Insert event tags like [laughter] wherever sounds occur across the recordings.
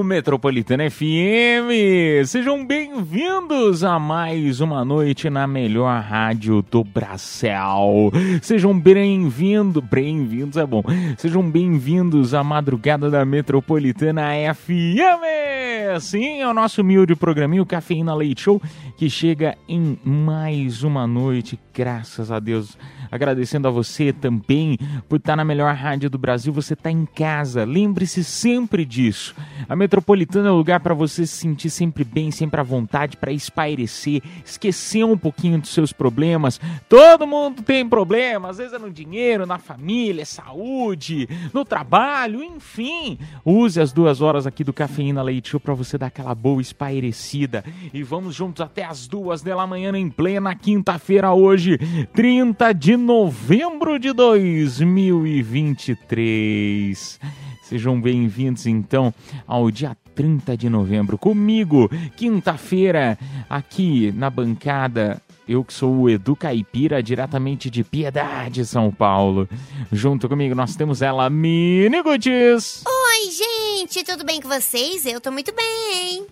Metropolitana FM. Sejam bem-vindos a mais uma noite na melhor rádio do Brasil. Sejam bem-vindos, bem-vindos é bom. Sejam bem-vindos à madrugada da Metropolitana FM. Sim, é o nosso humilde programinho Cafeína Leite Show que chega em mais uma noite, graças a Deus. Agradecendo a você também por estar na melhor rádio do Brasil. Você está em casa. Lembre-se sempre disso. A Metropolitana é o lugar para você se sentir sempre bem, sempre à vontade, para espairecer, esquecer um pouquinho dos seus problemas. Todo mundo tem problema, às vezes é no dinheiro, na família, saúde, no trabalho, enfim. Use as duas horas aqui do Cafeína Leite Show para você dar aquela boa espairecida. E vamos juntos até as duas da manhã em plena quinta-feira hoje, 30 de novembro de 2023. Sejam bem-vindos então ao dia 30 de novembro comigo, quinta-feira, aqui na bancada. Eu que sou o Edu Caipira, diretamente de Piedade, São Paulo. Junto comigo nós temos ela, Mini Gutis. Oi, gente, tudo bem com vocês? Eu tô muito bem.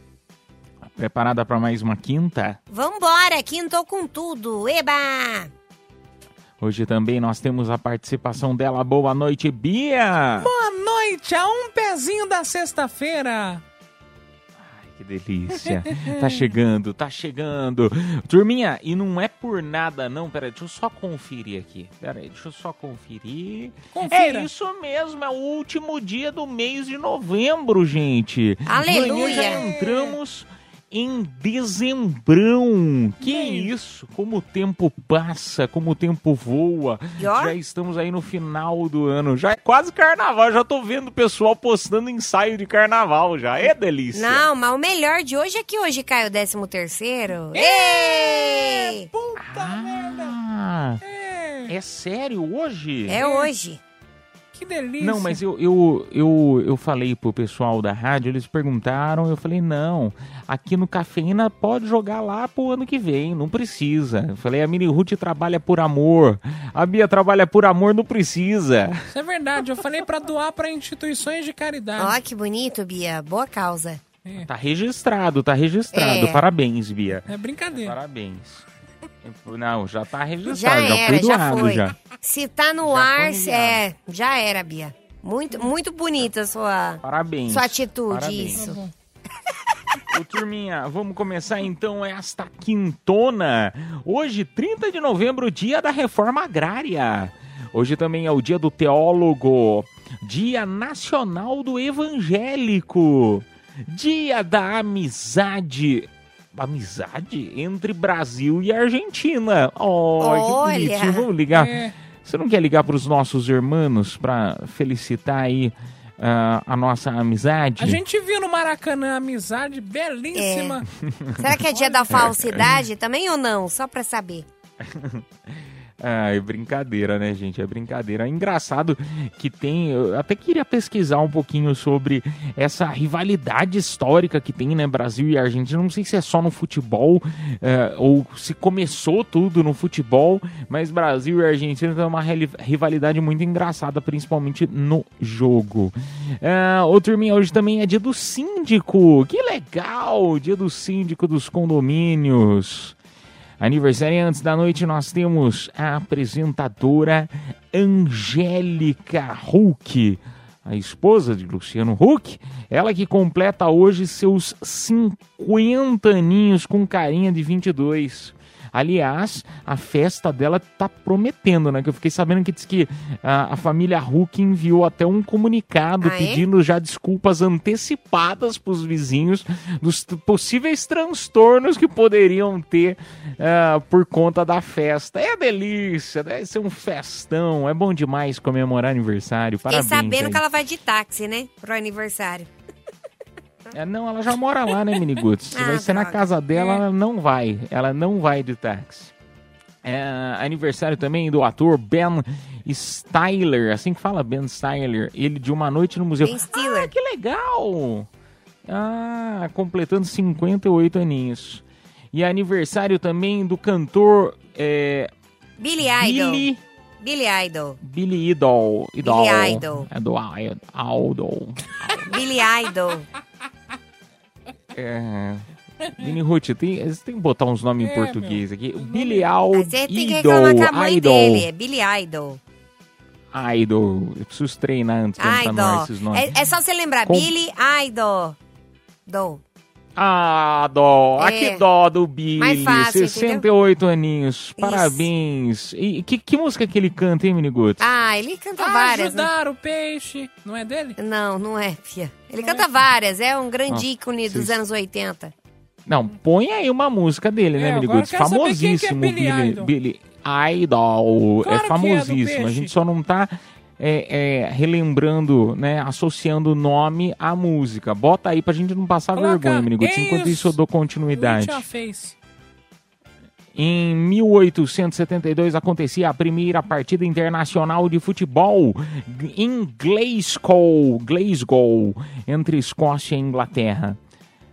Preparada para mais uma quinta? Vambora, quintou com tudo. Eba! Hoje também nós temos a participação dela. Boa noite, Bia! Boa noite, a um pezinho da sexta-feira. Ai, que delícia. tá chegando, tá chegando. Turminha, e não é por nada não, peraí, deixa eu só conferir aqui. Peraí, deixa eu só conferir. Confira. É isso mesmo, é o último dia do mês de novembro, gente. Aleluia. Amanhã já entramos em dezembrão. Que Hum. isso? Como o tempo passa, como o tempo voa. Ó. Já estamos aí no final do ano. Já é quase carnaval. Já tô vendo o pessoal postando ensaio de carnaval já. É delícia. Não, mas o melhor de hoje é que hoje cai o 13 terceiro. Ei! Puta merda. Ah, É, é sério hoje? É hoje. Que delícia. Não, mas eu, eu, eu, eu falei pro pessoal da rádio, eles perguntaram, eu falei, não, aqui no Cafeína pode jogar lá pro ano que vem, não precisa. Eu falei, a Mini Ruth trabalha por amor, a Bia trabalha por amor, não precisa. Isso é verdade, eu falei pra doar pra instituições de caridade. Ó, que bonito, Bia. Boa causa. Tá registrado, tá registrado. É. Parabéns, Bia. É brincadeira. Parabéns. Não, já tá Já registrado, já, era, foi já doado foi. já. Se tá no Já ar, é, já era, Bia. Muito, muito bonita a sua, Parabéns. sua atitude, Parabéns. isso. bom. [laughs] Ô, turminha, vamos começar então esta quintona. Hoje, 30 de novembro, dia da reforma agrária. Hoje também é o dia do teólogo, dia nacional do evangélico, dia da amizade. Amizade entre Brasil e Argentina. Oh, Olha. que bonitinho. Vamos ligar. É. Você não quer ligar para os nossos irmãos para felicitar aí ah, a nossa amizade? A gente viu no Maracanã amizade belíssima. Será que é dia da falsidade também ou não? Só pra saber. [laughs] Ah, é brincadeira, né, gente? É brincadeira. É engraçado que tem. Eu até queria pesquisar um pouquinho sobre essa rivalidade histórica que tem, né, Brasil e Argentina. Não sei se é só no futebol eh, ou se começou tudo no futebol, mas Brasil e Argentina tem uma rivalidade muito engraçada, principalmente no jogo. Ah, ô, turminha, hoje também é dia do síndico. Que legal! Dia do síndico dos condomínios. Aniversário antes da noite nós temos a apresentadora Angélica Huck, a esposa de Luciano Huck, ela que completa hoje seus 50 aninhos com carinha de 22. Aliás, a festa dela tá prometendo, né? Que eu fiquei sabendo que diz que a, a família Hulk enviou até um comunicado Ah, é? pedindo já desculpas antecipadas pros vizinhos dos possíveis transtornos que poderiam ter ah, por conta da festa. É delícia, deve ser um festão. É bom demais comemorar aniversário. Parabéns. sabendo aí. que ela vai de táxi, né? Pro aniversário. É, não, ela já mora lá, né, Miniguts? [laughs] Ah, vai ser na casa dela, É. ela não vai. Ela não vai de táxi. É, aniversário também do ator Ben Stiller, assim que fala Ben Stiller, ele de Uma Noite no Museu. Ben Stiller. Ah, que legal! Ah, completando 58 aninhos. E aniversário também do cantor é, Billy Idol. Billy, Billy Idol. Billy Idol. Idol. Billy Idol. É do Idol. Billy Idol. [laughs] É. Vini Ruth, tem, você tem que botar uns nomes em É, português aqui. Billy Idol. Você tem que reclamar com a mãe Idol. dele. É Billy Idol. Idol. Eu preciso treinar antes ar Idol. esses nomes. É, é só você lembrar. Com- Billy Idol. Do. Ah, dó. Ah, É. que dó do Billy. Mais fácil, 68 aninhos. Parabéns. E que, que música que ele canta, hein, Miniguts? Ah, ele canta várias, né? Ajudar o peixe. Não é dele? Não, não é, Fia. Ele canta várias. É um grande Ah, ícone dos vocês- anos 80. Não, põe aí uma música dele, É, né, agora Miniguts? que é Famosíssimo, Billy Billy, Idol. Billy Idol. Claro é, é famosíssimo. a gente só não tá é, é, relembrando, né, associando o nome à música. Bota aí pra gente não passar Coloca vergonha, Miniguts. Enquanto isso eu dou continuidade. Em 1872 acontecia a primeira partida internacional de futebol em Glasgow, Glasgow entre Escócia e Inglaterra.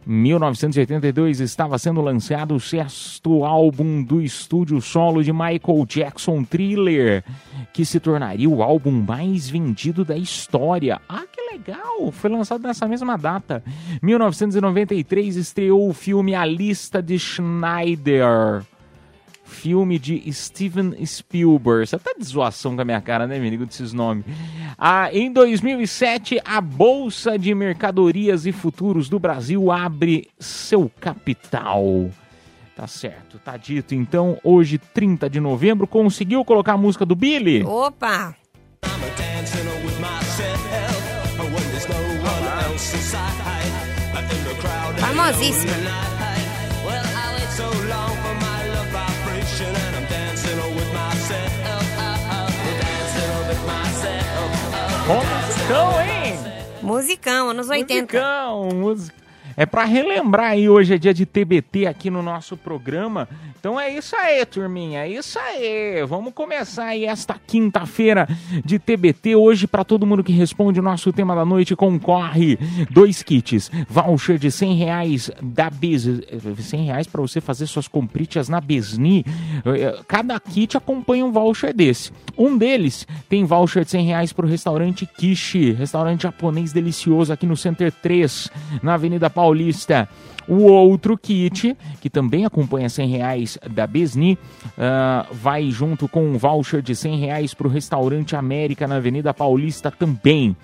1982 estava sendo lançado o sexto álbum do estúdio solo de Michael Jackson, Thriller, que se tornaria o álbum mais vendido da história. Ah, que legal! Foi lançado nessa mesma data. 1993 estreou o filme A Lista de Schneider filme de Steven Spielberg. Você tá de zoação com a minha cara, né, menino, desses nomes. Em 2007, a Bolsa de Mercadorias e Futuros do Brasil abre seu capital. Tá certo, tá dito. Então, hoje, 30 de novembro, conseguiu colocar a música do Billy? Opa! Famosíssima. Musicão, hein? Musicão, anos 80. Musicão, música. É pra relembrar aí, hoje é dia de TBT aqui no nosso programa. Então é isso aí, turminha, é isso aí. Vamos começar aí esta quinta-feira de TBT. Hoje, pra todo mundo que responde o nosso tema da noite, concorre dois kits. Voucher de 100 reais da Bez... 100 reais pra você fazer suas compritas na Besni. Eh, Cada kit acompanha um voucher desse. Um deles tem voucher de 100 reais pro restaurante Kishi, restaurante japonês delicioso aqui no Center 3, na Avenida Paulista. O outro kit, que também acompanha 100 reais da Besni, ah, vai junto com um voucher de 100 reais para o restaurante América na Avenida Paulista também.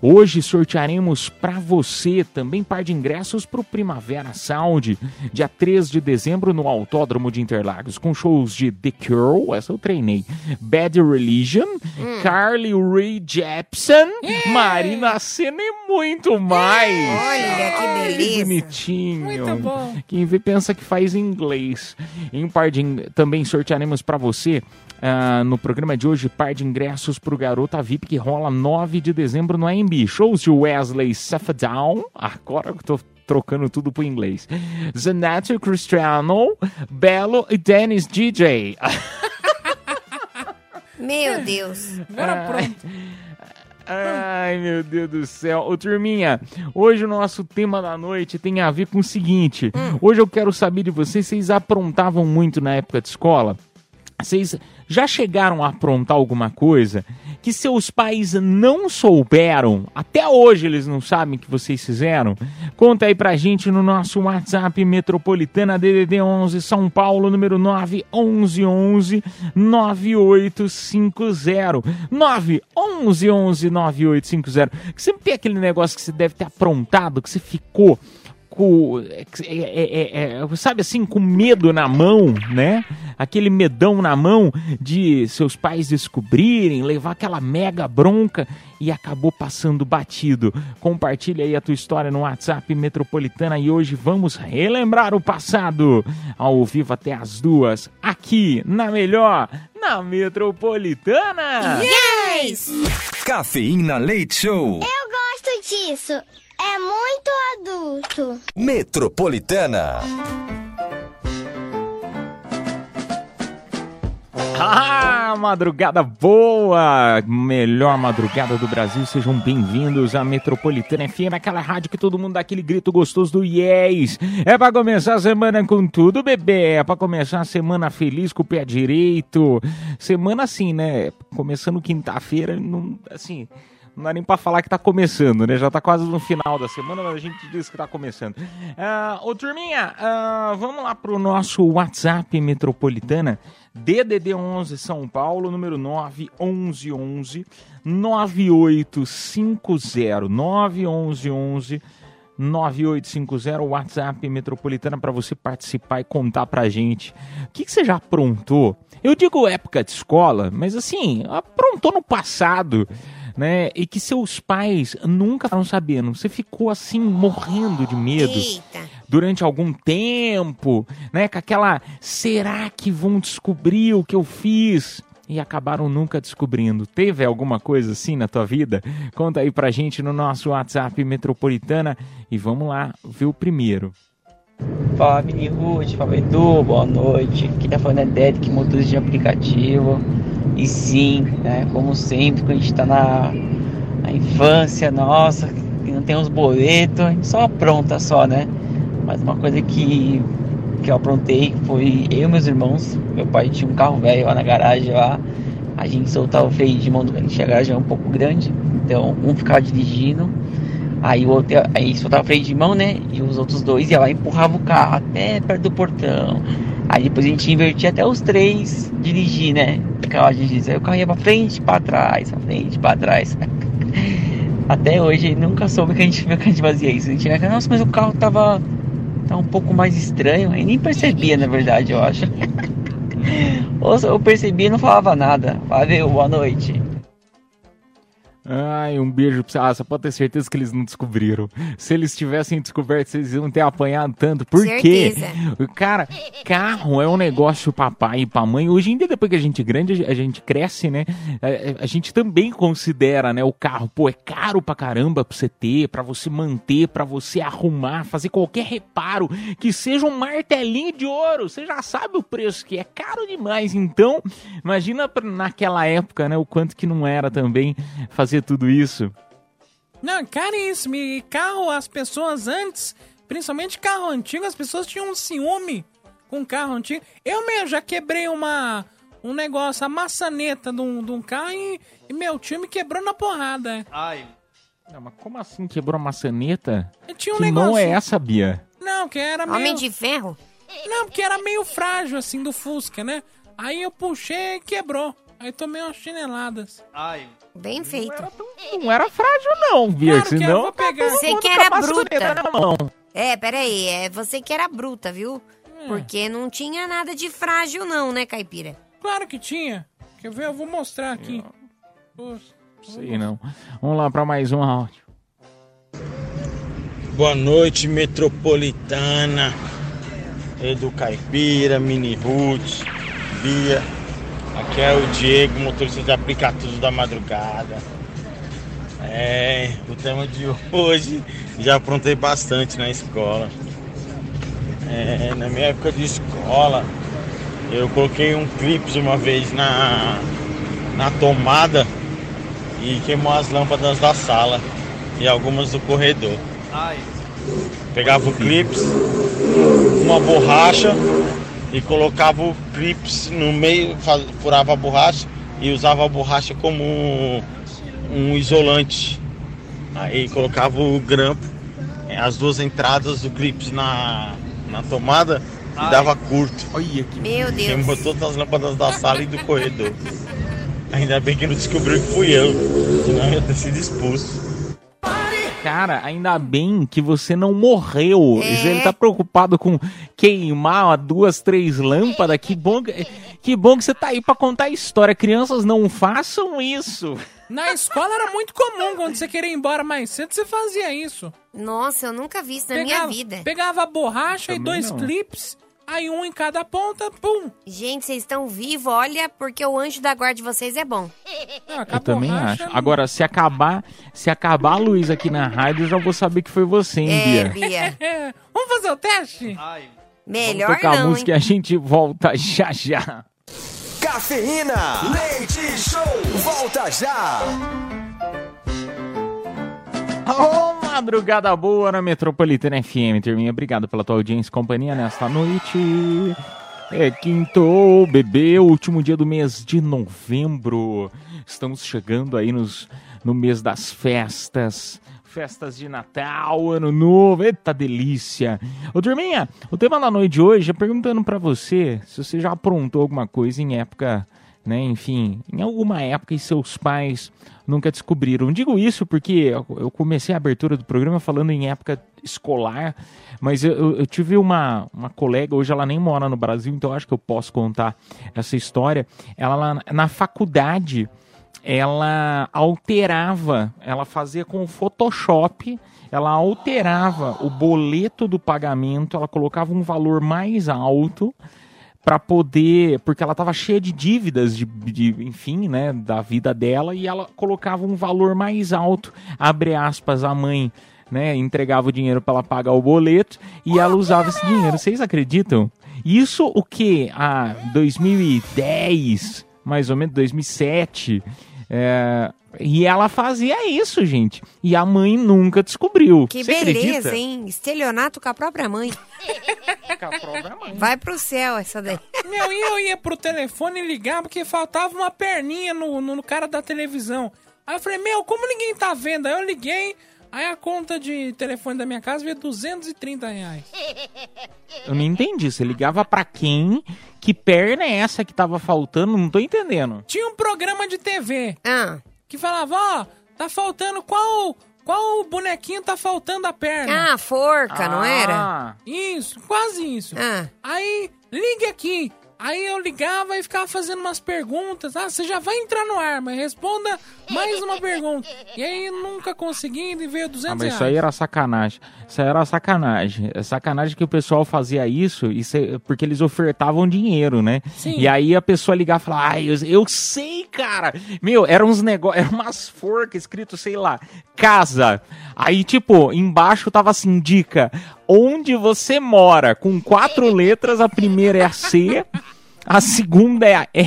Hoje sortearemos para você também par de ingressos para o Primavera Sound, dia 3 de dezembro no Autódromo de Interlagos, com shows de The Cure, essa eu treinei, Bad Religion, Carly Rae Jepsen, Marina Senna e muito mais. Olha, que Ai, beleza. bonitinho. Muito bom. Quem vê pensa que faz inglês. Em par de também sortearemos para você ah, no programa de hoje par de ingressos para o Garota VIP que rola 9 de dezembro no AMB. Shows de Wesley Safadão. Agora que eu tô trocando tudo pro inglês. Zanetti Cristiano, Belo e Dennis DJ. [laughs] Meu Deus. Agora pronto. Ai, meu Deus do céu. Ô, turminha, hoje o nosso tema da noite tem a ver com o seguinte. Hoje eu quero saber de vocês, vocês aprontavam muito na época de escola? Vocês já chegaram a aprontar alguma coisa que seus pais não souberam? Até hoje eles não sabem que vocês fizeram? Conta aí pra gente no nosso WhatsApp Metropolitana DDD 11 São Paulo, número 911 9850. 911 9850. Que sempre tem aquele negócio que você deve ter aprontado, que você ficou com, é, é, é, é, sabe assim, com medo na mão, né? Aquele medão na mão de seus pais descobrirem, levar aquela mega bronca e acabou passando batido. Compartilha aí a tua história no WhatsApp Metropolitana e hoje vamos relembrar o passado ao vivo até as duas, aqui na melhor, na Metropolitana. Yes! Cafeína Leite Show. Eu gosto disso. É muito adulto. Metropolitana. Ah, madrugada boa! Melhor madrugada do Brasil, sejam bem-vindos à Metropolitana FM, aquela rádio que todo mundo dá aquele grito gostoso do yes! É pra começar a semana com tudo, bebê! É pra começar a semana feliz com o pé direito. Semana assim, né? Começando quinta-feira, não, assim, não dá nem pra falar que tá começando, né? Já tá quase no final da semana, mas a gente diz que tá começando. Ah, ô, turminha, ah, vamos lá pro nosso WhatsApp Metropolitana. DDD 11 São Paulo, número 911 9850 911 9850 WhatsApp Metropolitana para você participar e contar pra gente. O que, que você já aprontou? Eu digo época de escola, mas assim, aprontou no passado, né? E que seus pais nunca estavam sabendo. Você ficou assim morrendo de medo Eita. durante algum tempo, né? Com aquela será que vão descobrir o que eu fiz? E acabaram nunca descobrindo. Teve alguma coisa assim na tua vida? Conta aí pra gente no nosso WhatsApp Metropolitana e vamos lá ver o primeiro. Fala Mini Ruth, fala Edu, boa noite. Aqui tá falando é Derek, motorista de aplicativo. E sim, né, como sempre, quando a gente tá na, na infância nossa, e não tem os boletos, a gente só apronta só, né? Mas uma coisa que, que eu aprontei foi eu e meus irmãos. Meu pai tinha um carro velho lá na garagem lá. A gente soltava o freio de mão, a gente a garagem um pouco grande, então um ficava dirigindo. Aí o outro, aí soltava o freio de mão, né? E os outros dois iam lá e empurravam o carro até perto do portão. Aí depois a gente invertia até os três dirigir, né? Ficava dirigindo. Aí o carro ia pra frente, pra trás, pra frente, pra trás. [laughs] Até hoje nunca soube que a gente, [laughs] que a gente fazia isso. A gente ia, nossa, mas o carro tava, tava um pouco mais estranho. Aí nem percebia, na verdade, eu acho. [laughs] Ou eu percebia e não falava nada. Valeu, boa noite. Ai, um beijo pra você. Ah, você pode ter certeza que eles não descobriram. Se eles tivessem descoberto, vocês iam ter apanhado tanto. Por quê? Certeza. Cara, carro é um negócio pra pai e pra mãe. Hoje em dia, depois que a gente é grande, a gente cresce, né? A, a gente também considera, né? O carro, pô, é caro pra caramba pra você ter, pra você manter, pra você arrumar, fazer qualquer reparo, que seja um martelinho de ouro. Você já sabe o preço que é caro demais. Então, imagina naquela época, né? O quanto que não era também fazer tudo isso. Não, caríssimo. E carro, as pessoas antes, principalmente carro antigo, as pessoas tinham um ciúme com carro antigo. Eu mesmo já quebrei uma um negócio, a maçaneta de um, de um carro e, e meu tio me quebrou na porrada. Não, mas como assim quebrou a maçaneta? Tinha um que negócio. mão é essa, Bia? Não, que era meio... Homem de ferro? Não, porque era meio frágil, assim, do Fusca, né? Aí eu puxei e quebrou. Aí tomei umas chineladas. Bem feito. Não era frágil não, Bia, Claro que eu senão... vou pegar. Você que era bruta. na mão. É, peraí, é você que era bruta, viu? Porque não tinha nada de frágil não, né, Caipira? Claro que tinha. Quer ver? Eu vou mostrar aqui. Poxa, Sei não. Vamos lá pra mais um áudio. Boa noite, metropolitana. Edu Caipira, Mini Ruth, Bia. Aqui é o Diego, motorista de aplicativos da madrugada. É, o tema de hoje já aprontei bastante na escola. É, na minha época de escola, eu coloquei um clips uma vez na, na tomada e queimou as lâmpadas da sala e algumas do corredor. Pegava o clips, uma borracha e colocava o clips no meio, furava a borracha e usava a borracha como um, um isolante. Aí colocava o grampo, eh, as duas entradas do clips na, na tomada e dava curto. Olha que... Meu Deus. Queimou todas as lâmpadas da sala e do corredor. Ainda bem que não descobriu que fui eu, senão eu ia ter sido expulso. Cara, ainda bem que você não morreu. É. Ele tá preocupado com queimar duas, três lâmpadas. Que bom que, que bom que você tá aí pra contar a história. Crianças, não façam isso. Na escola era muito comum, quando você queria ir embora mais cedo, você fazia isso. Nossa, eu nunca vi isso na minha vida. Pegava a borracha e dois não. clips, aí um em cada ponta, pum. Gente, vocês estão vivos, olha, porque o anjo da guarda de vocês é bom. Ah, Eu também borracha, acho. não- Agora, se acabar, se acabar a luz aqui na rádio, eu já vou saber que foi você, hein, É, Bia? Bia. [laughs] Vamos fazer o teste? Vamos Melhor tocar a não, música e hein? a gente volta [laughs] já já. Cafeína. Leite Show. Volta já. Ô, madrugada boa na Metropolitana FM, turminha. Obrigado pela tua audiência e companhia nesta noite. É quinto, bebê, último dia do mês de novembro. Estamos chegando aí nos, no mês das festas. Festas de Natal, Ano Novo, eita delícia. Ô, turminha, o tema da noite de hoje é perguntando pra você se você já aprontou alguma coisa em época né? Enfim, em alguma época e seus pais nunca descobriram. Digo isso porque eu- comecei a abertura do programa falando em época escolar, mas eu, eu- tive uma, uma colega, hoje ela nem mora no Brasil, então acho que eu posso contar essa história. Ela lá na faculdade, ela alterava, ela fazia com o Photoshop, ela alterava o boleto do pagamento, ela colocava um valor mais alto para poder, porque ela estava cheia de dívidas de, de, enfim, né, da vida dela e ela colocava um valor mais alto, abre aspas, a mãe, né, entregava o dinheiro para ela pagar o boleto e ela usava esse dinheiro. Vocês acreditam? Isso o que a 2010, mais ou menos 2007, é, e ela fazia isso, gente. E a mãe nunca descobriu. Que Você beleza, acredita? hein? Estelionato com a própria mãe. Com a própria mãe. Vai pro céu essa daí. Meu, e eu ia pro telefone ligar porque faltava uma perninha no, no, no cara da televisão. Aí eu falei, meu, como ninguém tá vendo? Aí eu liguei, aí a conta de telefone da minha casa veio 230 reais. Eu não entendi. Você ligava pra quem? Que perna é essa que tava faltando? Não tô entendendo. Tinha um programa de TV Ah, que falava, ó, tá faltando qual qual bonequinho tá faltando a perna. ah forca, não era? Ah, Isso, quase isso. Ah, Aí, ligue aqui. Aí eu ligava e ficava fazendo umas perguntas. Ah, você já vai entrar no ar, mas responda mais uma pergunta. E aí nunca conseguindo e veio 200 Ah, mas reais. isso aí era sacanagem. Isso aí era sacanagem. É sacanagem que o pessoal fazia isso, isso é- porque eles ofertavam dinheiro, né? Sim. E aí a pessoa ligava e falava, ai, eu, eu sei, cara. Meu, eram uns negócios, eram umas forcas escrito, sei lá, casa. Aí, tipo, embaixo tava assim, dica, onde você mora, com quatro letras, a primeira é a C. [laughs] A segunda é a, é,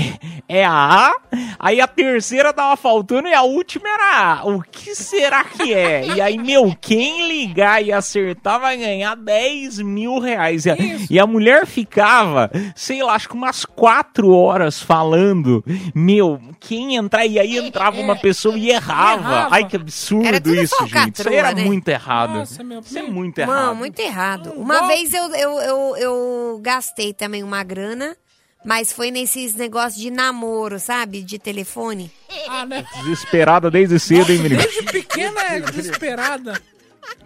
é a A, aí a terceira tava faltando e a última era a A. O que será que é? E aí, meu, quem ligar e acertar vai ganhar 10 mil reais. E a, e a mulher ficava, sei lá, acho que umas quatro horas falando. Meu, quem entrar, e aí entrava uma pessoa e errava. Errava. Ai, que absurdo isso, gente. Isso aí era né? muito errado. Nossa, meu, Isso é muito errado. Mano, muito errado. Uma vez eu, eu, eu, eu gastei também uma grana, mas foi nesses negócios de namoro, sabe? De telefone. Ah, né? Desesperada desde cedo, hein, menino? Desde pequena é desesperada.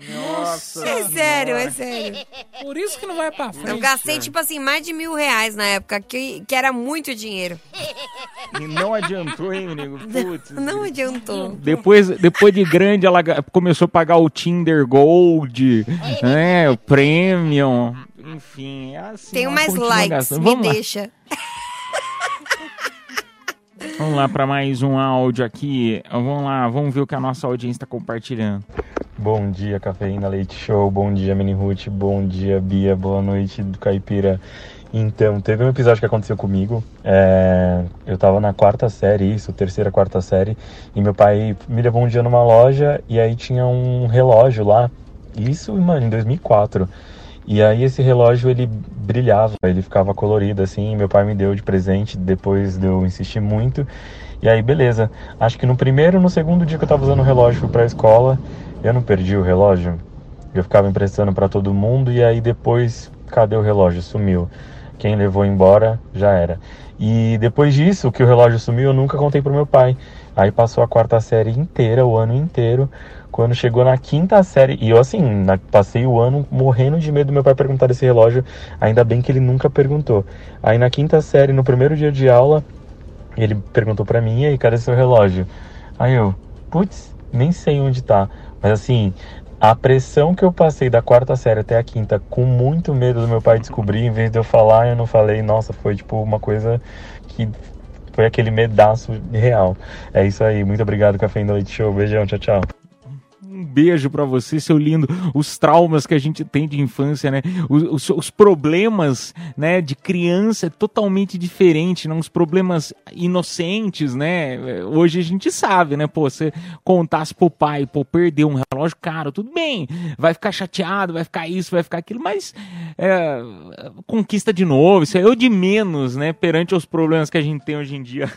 Nossa. É sério, é sério. Por isso que não vai pra Eu frente. gastei, tipo assim, mais de mil reais na época, que, que era muito dinheiro. E não adiantou, hein, menino? Putz. Não adiantou. Depois, depois de grande, ela começou a pagar o Tinder Gold, né, o Premium, enfim, é assim. Tenho mais likes, gastando. me Vamos lá, deixa. [laughs] vamos lá para mais um áudio aqui. Vamos lá, vamos ver o que a nossa audiência está compartilhando. Bom dia, Cafeína Leite Show. Bom dia, Mini Ruth. Bom dia, Bia. Boa noite do Caipira. Então, teve um episódio que aconteceu comigo. É, eu tava na quarta série, isso, terceira, quarta série, e meu pai me levou um dia numa loja e aí tinha um relógio lá. Isso, mano, em 2004. E aí esse relógio ele brilhava, ele ficava colorido assim. Meu pai me deu de presente depois de eu insistir muito. E aí, beleza. Acho que no primeiro, no segundo dia que eu tava usando o relógio fui pra escola, eu não perdi o relógio. Eu ficava emprestando pra todo mundo e aí depois, cadê o relógio? Sumiu. Quem levou embora já era. E depois disso, que o relógio sumiu, eu nunca contei pro meu pai. Aí passou a quarta série inteira, o ano inteiro. Quando chegou na quinta série, e eu assim, na- passei o ano morrendo de medo do meu pai perguntar desse relógio, ainda bem que ele nunca perguntou. Aí na quinta série, no primeiro dia de aula, ele perguntou pra mim, e aí, cadê seu relógio? Aí eu, putz, nem sei onde tá. Mas assim, a pressão que eu passei da quarta série até a quinta, com muito medo do meu pai descobrir, em vez de eu falar, eu não falei, nossa, foi tipo uma coisa que foi aquele medaço real. É isso aí, muito obrigado, Café Leite Show. Beijão, tchau, tchau. Um beijo pra você, seu lindo. Os traumas que a gente tem de infância, né? Os, os- os problemas, né, de criança é totalmente diferente, né? Uns problemas inocentes, né? Hoje a gente sabe, né? Pô, você contasse pro pai, pô, perdeu um relógio caro, tudo bem. Vai ficar chateado, vai ficar isso, vai ficar aquilo, mas é, conquista de novo. Isso é o de menos, né? Perante os problemas que a gente tem hoje em dia.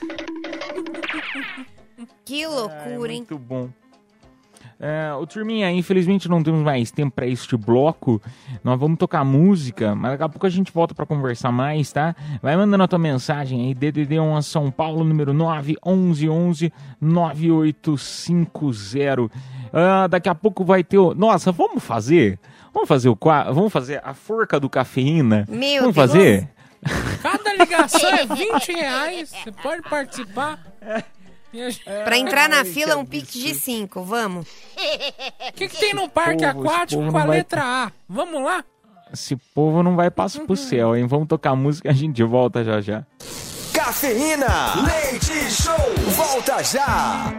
Que loucura, hein? Muito bom. É, ô Turminha, infelizmente não temos mais tempo para este bloco. Nós vamos tocar música, mas daqui a pouco a gente volta para conversar mais, tá? Vai mandando a tua mensagem aí, DDD1 São Paulo, número 911 9850. Ah, daqui a pouco vai ter o... Nossa, vamos fazer? Vamos fazer o quadro? Vamos fazer a forca do cafeína? Meu vamos Deus. fazer? Cada ligação é 20 reais. Você pode participar. Gente- Pra entrar na fila, um pix de 5, vamos. O que, que tem no parque povo, aquático com a vai- letra A? Vamos lá? Esse povo não vai passar pro céu, hein? Vamos tocar música e a gente volta já já. Cafeína, leite show, volta já.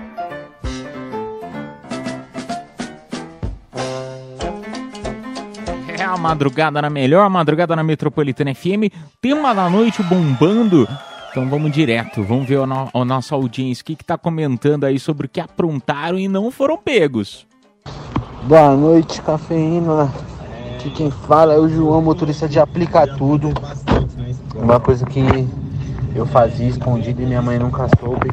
É a madrugada na melhor, madrugada na Metropolitana FM, tema da noite bombando. Então vamos direto, vamos ver a, no- a nossa audiência, o que, que tá comentando aí sobre o que aprontaram e não foram pegos. Boa noite, cafeína. Aqui quem fala é o João, motorista de aplica tudo. Uma coisa que eu fazia escondido e minha mãe nunca soube.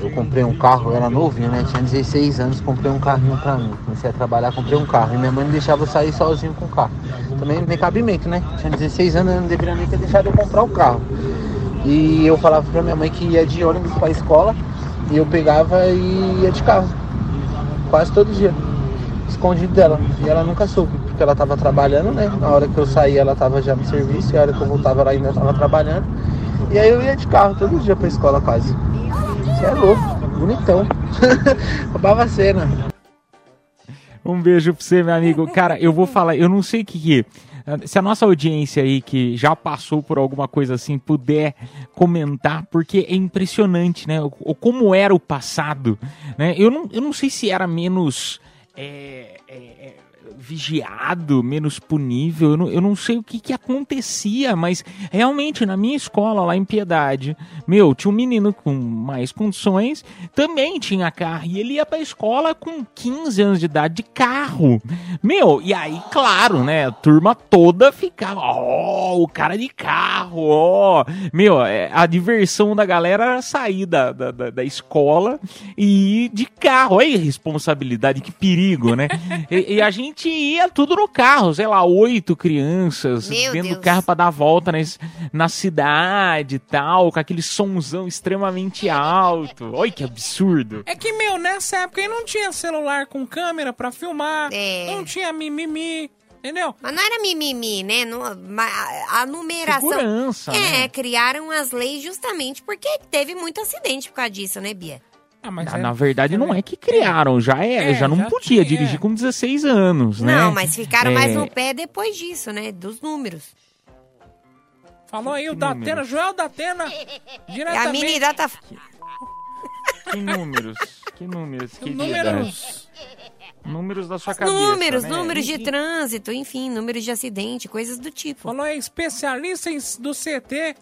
Eu comprei um carro, eu era novinho, né? Tinha 16 anos, comprei um carrinho pra mim. Comecei a trabalhar, comprei um carro. E minha mãe não deixava eu sair sozinho com o carro. Também não tem cabimento, né? Tinha 16 anos, eu não deveria nem ter deixado eu comprar o carro. E eu falava pra minha mãe que ia de ônibus pra escola. E eu pegava e ia de carro. Quase todo dia escondido dela. E ela nunca soube, porque ela tava trabalhando, né? Na hora que eu saía, ela tava já no serviço, e a hora que eu voltava, ela ainda tava trabalhando. E aí eu ia de carro todo dia pra escola quase. Você é louco, bonitão. [laughs] Roubava a cena. Um beijo pra você, meu amigo. Cara, eu vou falar, eu não sei o que que... Se a nossa audiência aí que já passou por alguma coisa assim puder comentar, porque é impressionante, né? O- como era o passado, né? Eu não, eu não sei se era menos é, é, é, vigiado, menos punível. Eu não, eu não sei o que, que acontecia, mas realmente na minha escola lá em Piedade, meu, tinha um menino com mais condições, também tinha carro, e ele ia pra escola com 15 anos de idade de carro. Meu, e aí, claro, né, a turma toda ficava, ó, o cara de carro, ó. Meu, é, a diversão da galera era sair da, da, da, da escola e ir de carro. Olha a responsabilidade, que perigo, né? e, e a gente ia tudo no carro, sei lá, oito crianças Meu dentro do Deus. carro pra dar a volta nas, na cidade e tal, com aquele sonzão extremamente alto. Olha que absurdo. É que, meu, nessa época aí não tinha celular com câmera pra filmar. É. Não tinha mimimi. Entendeu? Mas não era mimimi, né? Não- ma- a a numeração. Segurança, É, né? criaram as leis justamente porque teve muito acidente por causa disso, né, Bia? Ah, mas Na, é- na verdade, não é que criaram, já é, É, já não já podia tinha, dirigir é. com 16 anos, né? Não, mas ficaram mais É, no pé depois disso, né? Dos números. Falou aí o Que Datena, número? Joel Datena. Diretamente. a mini data. Que números? Que números? Que Números. Números da sua cabeça, Números, né? números de trânsito, enfim, números de acidente, coisas do tipo. Falou aí, especialista do CT.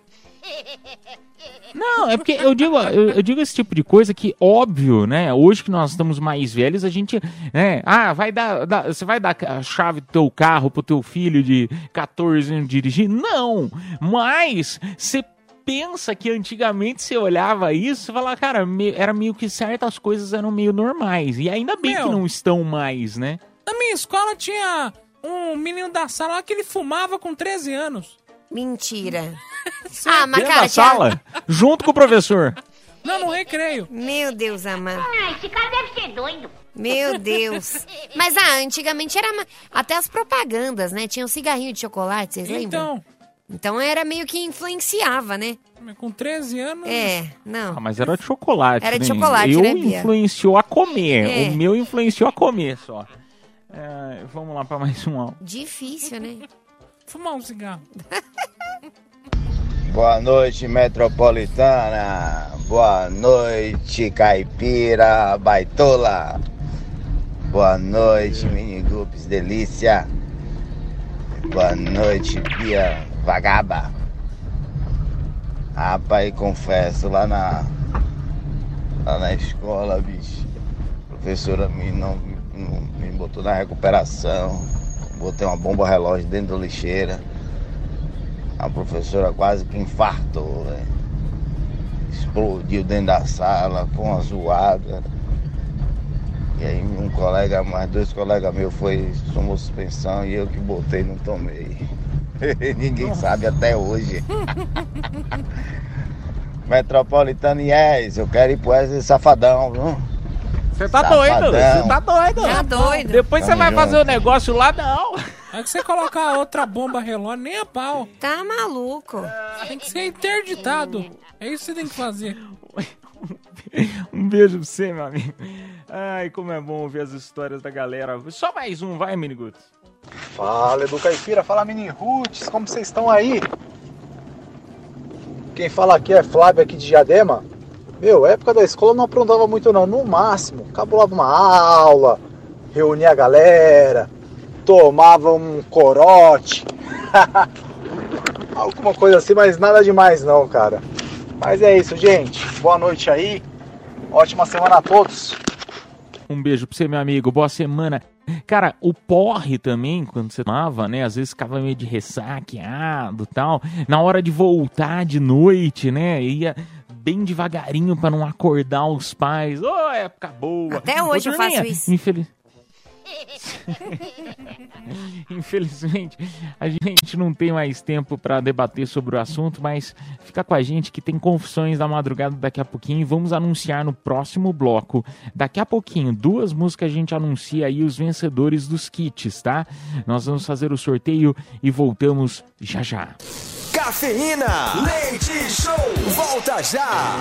Não, é porque eu digo, eu, eu digo esse tipo de coisa que, óbvio, né? Hoje que nós estamos mais velhos, a gente, né? Ah, vai dar, você vai dar a chave do teu carro pro teu filho de 14 anos dirigir? Não! Mas você pensa que antigamente você olhava isso e falava, cara, me- era meio que certas coisas eram meio normais. E ainda bem Meu. que não estão mais, né? Na minha escola tinha um menino da sala lá que ele fumava com 13 anos. Mentira. [laughs] ah, mas cara, tinha- sala, junto com o professor. Não, no recreio. Meu Deus, amado. Ah, esse cara deve ser doido. Meu Deus. [laughs] Mas ah, antigamente era ma- até as propagandas, né? Tinha um cigarrinho de chocolate, vocês lembram? Então, Então era meio que influenciava, né? com 13 anos. É, não. Ah, mas era de chocolate. Era de né? chocolate, Eu né, Bia? influenciou a comer. É. O meu influenciou a comer só. É, vamos lá para mais um áudio. Difícil, né? Fumar um cigarro. [laughs] Boa noite, metropolitana. Boa noite, caipira, baitola. Boa noite, minigupes delícia. Boa noite, Bia Vagaba. Rapaz, confesso, lá na, lá na escola, bicho, a professora me, não, não- me botou na recuperação. Botei uma bomba relógio dentro da lixeira. A professora quase que infartou. Explodiu dentro da sala, foi uma zoada. E aí um colega, mais dois colegas meus foi, tomou suspensão e eu que botei não tomei. [laughs] Ninguém sabe até hoje. [laughs] Metropolitano Yes, eu quero ir pro Wesley Safadão, viu? Você tá Safadão. doido, você tá doido. Tá doido. Depois você Tamo vai junto. fazer o negócio lá, não. É que você colocar outra bomba relógio, nem a pau. Tá maluco. Tem que ser interditado. É isso que você tem que fazer. [laughs] Um beijo pra você, meu amigo. Ai, como é bom ouvir as histórias da galera. Só mais um, vai, Miniguts. Fala, Edu Caipira, fala Mini Roots, como vocês estão aí? Quem fala aqui é Flávio aqui de Diadema. Meu, época da escola não aprontava muito não, no máximo, cabulava uma aula, reunia a galera, tomava um corote, [laughs] alguma coisa assim, mas nada demais não, cara. Mas é isso, gente. Boa noite aí. Ótima semana a todos. Um beijo pra você, meu amigo. Boa semana. Cara, o porre também, quando você tomava, né? Às vezes ficava meio de ressaqueado tal. Na hora de voltar de noite, né? Ia bem devagarinho pra não acordar os pais. Ô, época boa. Até hoje Ô, eu faço isso. Infeliz... [laughs] Infelizmente, a gente não tem mais tempo para debater sobre o assunto, mas fica com a gente que tem confissões da madrugada daqui a pouquinho e vamos anunciar no próximo bloco. Daqui a pouquinho, duas músicas a gente anuncia aí os vencedores dos kits, tá? Nós vamos fazer o sorteio e voltamos já já. Cafeína, leite show, volta já.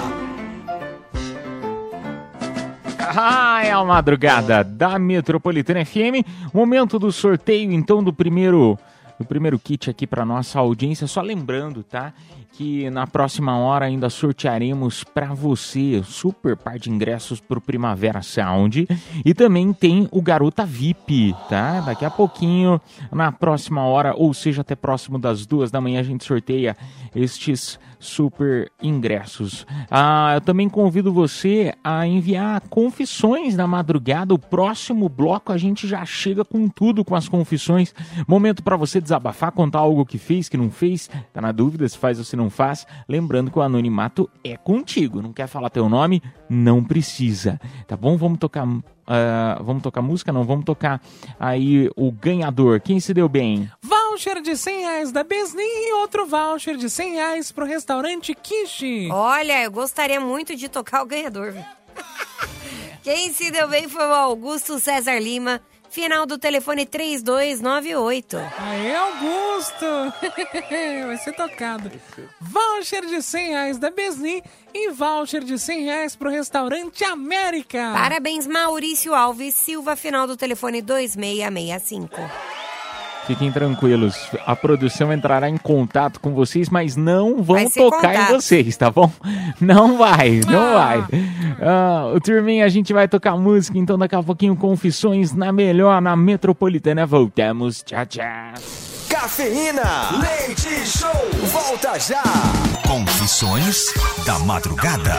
É a madrugada da Metropolitana FM. Momento do sorteio, então, do primeiro do primeiro kit aqui para nossa audiência. Só lembrando, tá? Que na próxima hora ainda sortearemos para você super par de ingressos para o Primavera Sound e também tem o Garota VIP, tá? Daqui a pouquinho, na próxima hora, ou seja, até próximo das duas da manhã, a gente sorteia estes super ingressos. Ah, eu também convido você a enviar confissões na madrugada. O próximo bloco a gente já chega com tudo com as confissões. Momento para você desabafar, contar algo que fez, que não fez. Tá na dúvida se faz ou se não faz. Lembrando que o anonimato é contigo. Não quer falar teu nome? Não precisa. Tá bom? Vamos tocar. ah, vamos tocar música? Não, vamos tocar aí o ganhador. Quem se deu bem? Voucher de 100 reais da Besni e outro voucher de 100 reais pro restaurante Kishi. Olha, eu gostaria muito de tocar o ganhador. [laughs] Quem se deu bem foi o Augusto César Lima, final do telefone 3298. Aê, Augusto! [laughs] Vai ser tocado. Voucher de 100 reais da Besni e voucher de 100 reais pro restaurante América. Parabéns, Maurício Alves Silva, final do telefone 2665. Fiquem tranquilos, a produção entrará em contato com vocês, mas não vão tocar em contato. vocês, tá bom? Não vai, não vai. Ah, o Turminha, a gente vai tocar música, então daqui a pouquinho confissões na melhor, na Metropolitana. Voltamos, tchau, tchau. Cafeína, leite show, volta já. Confissões da madrugada.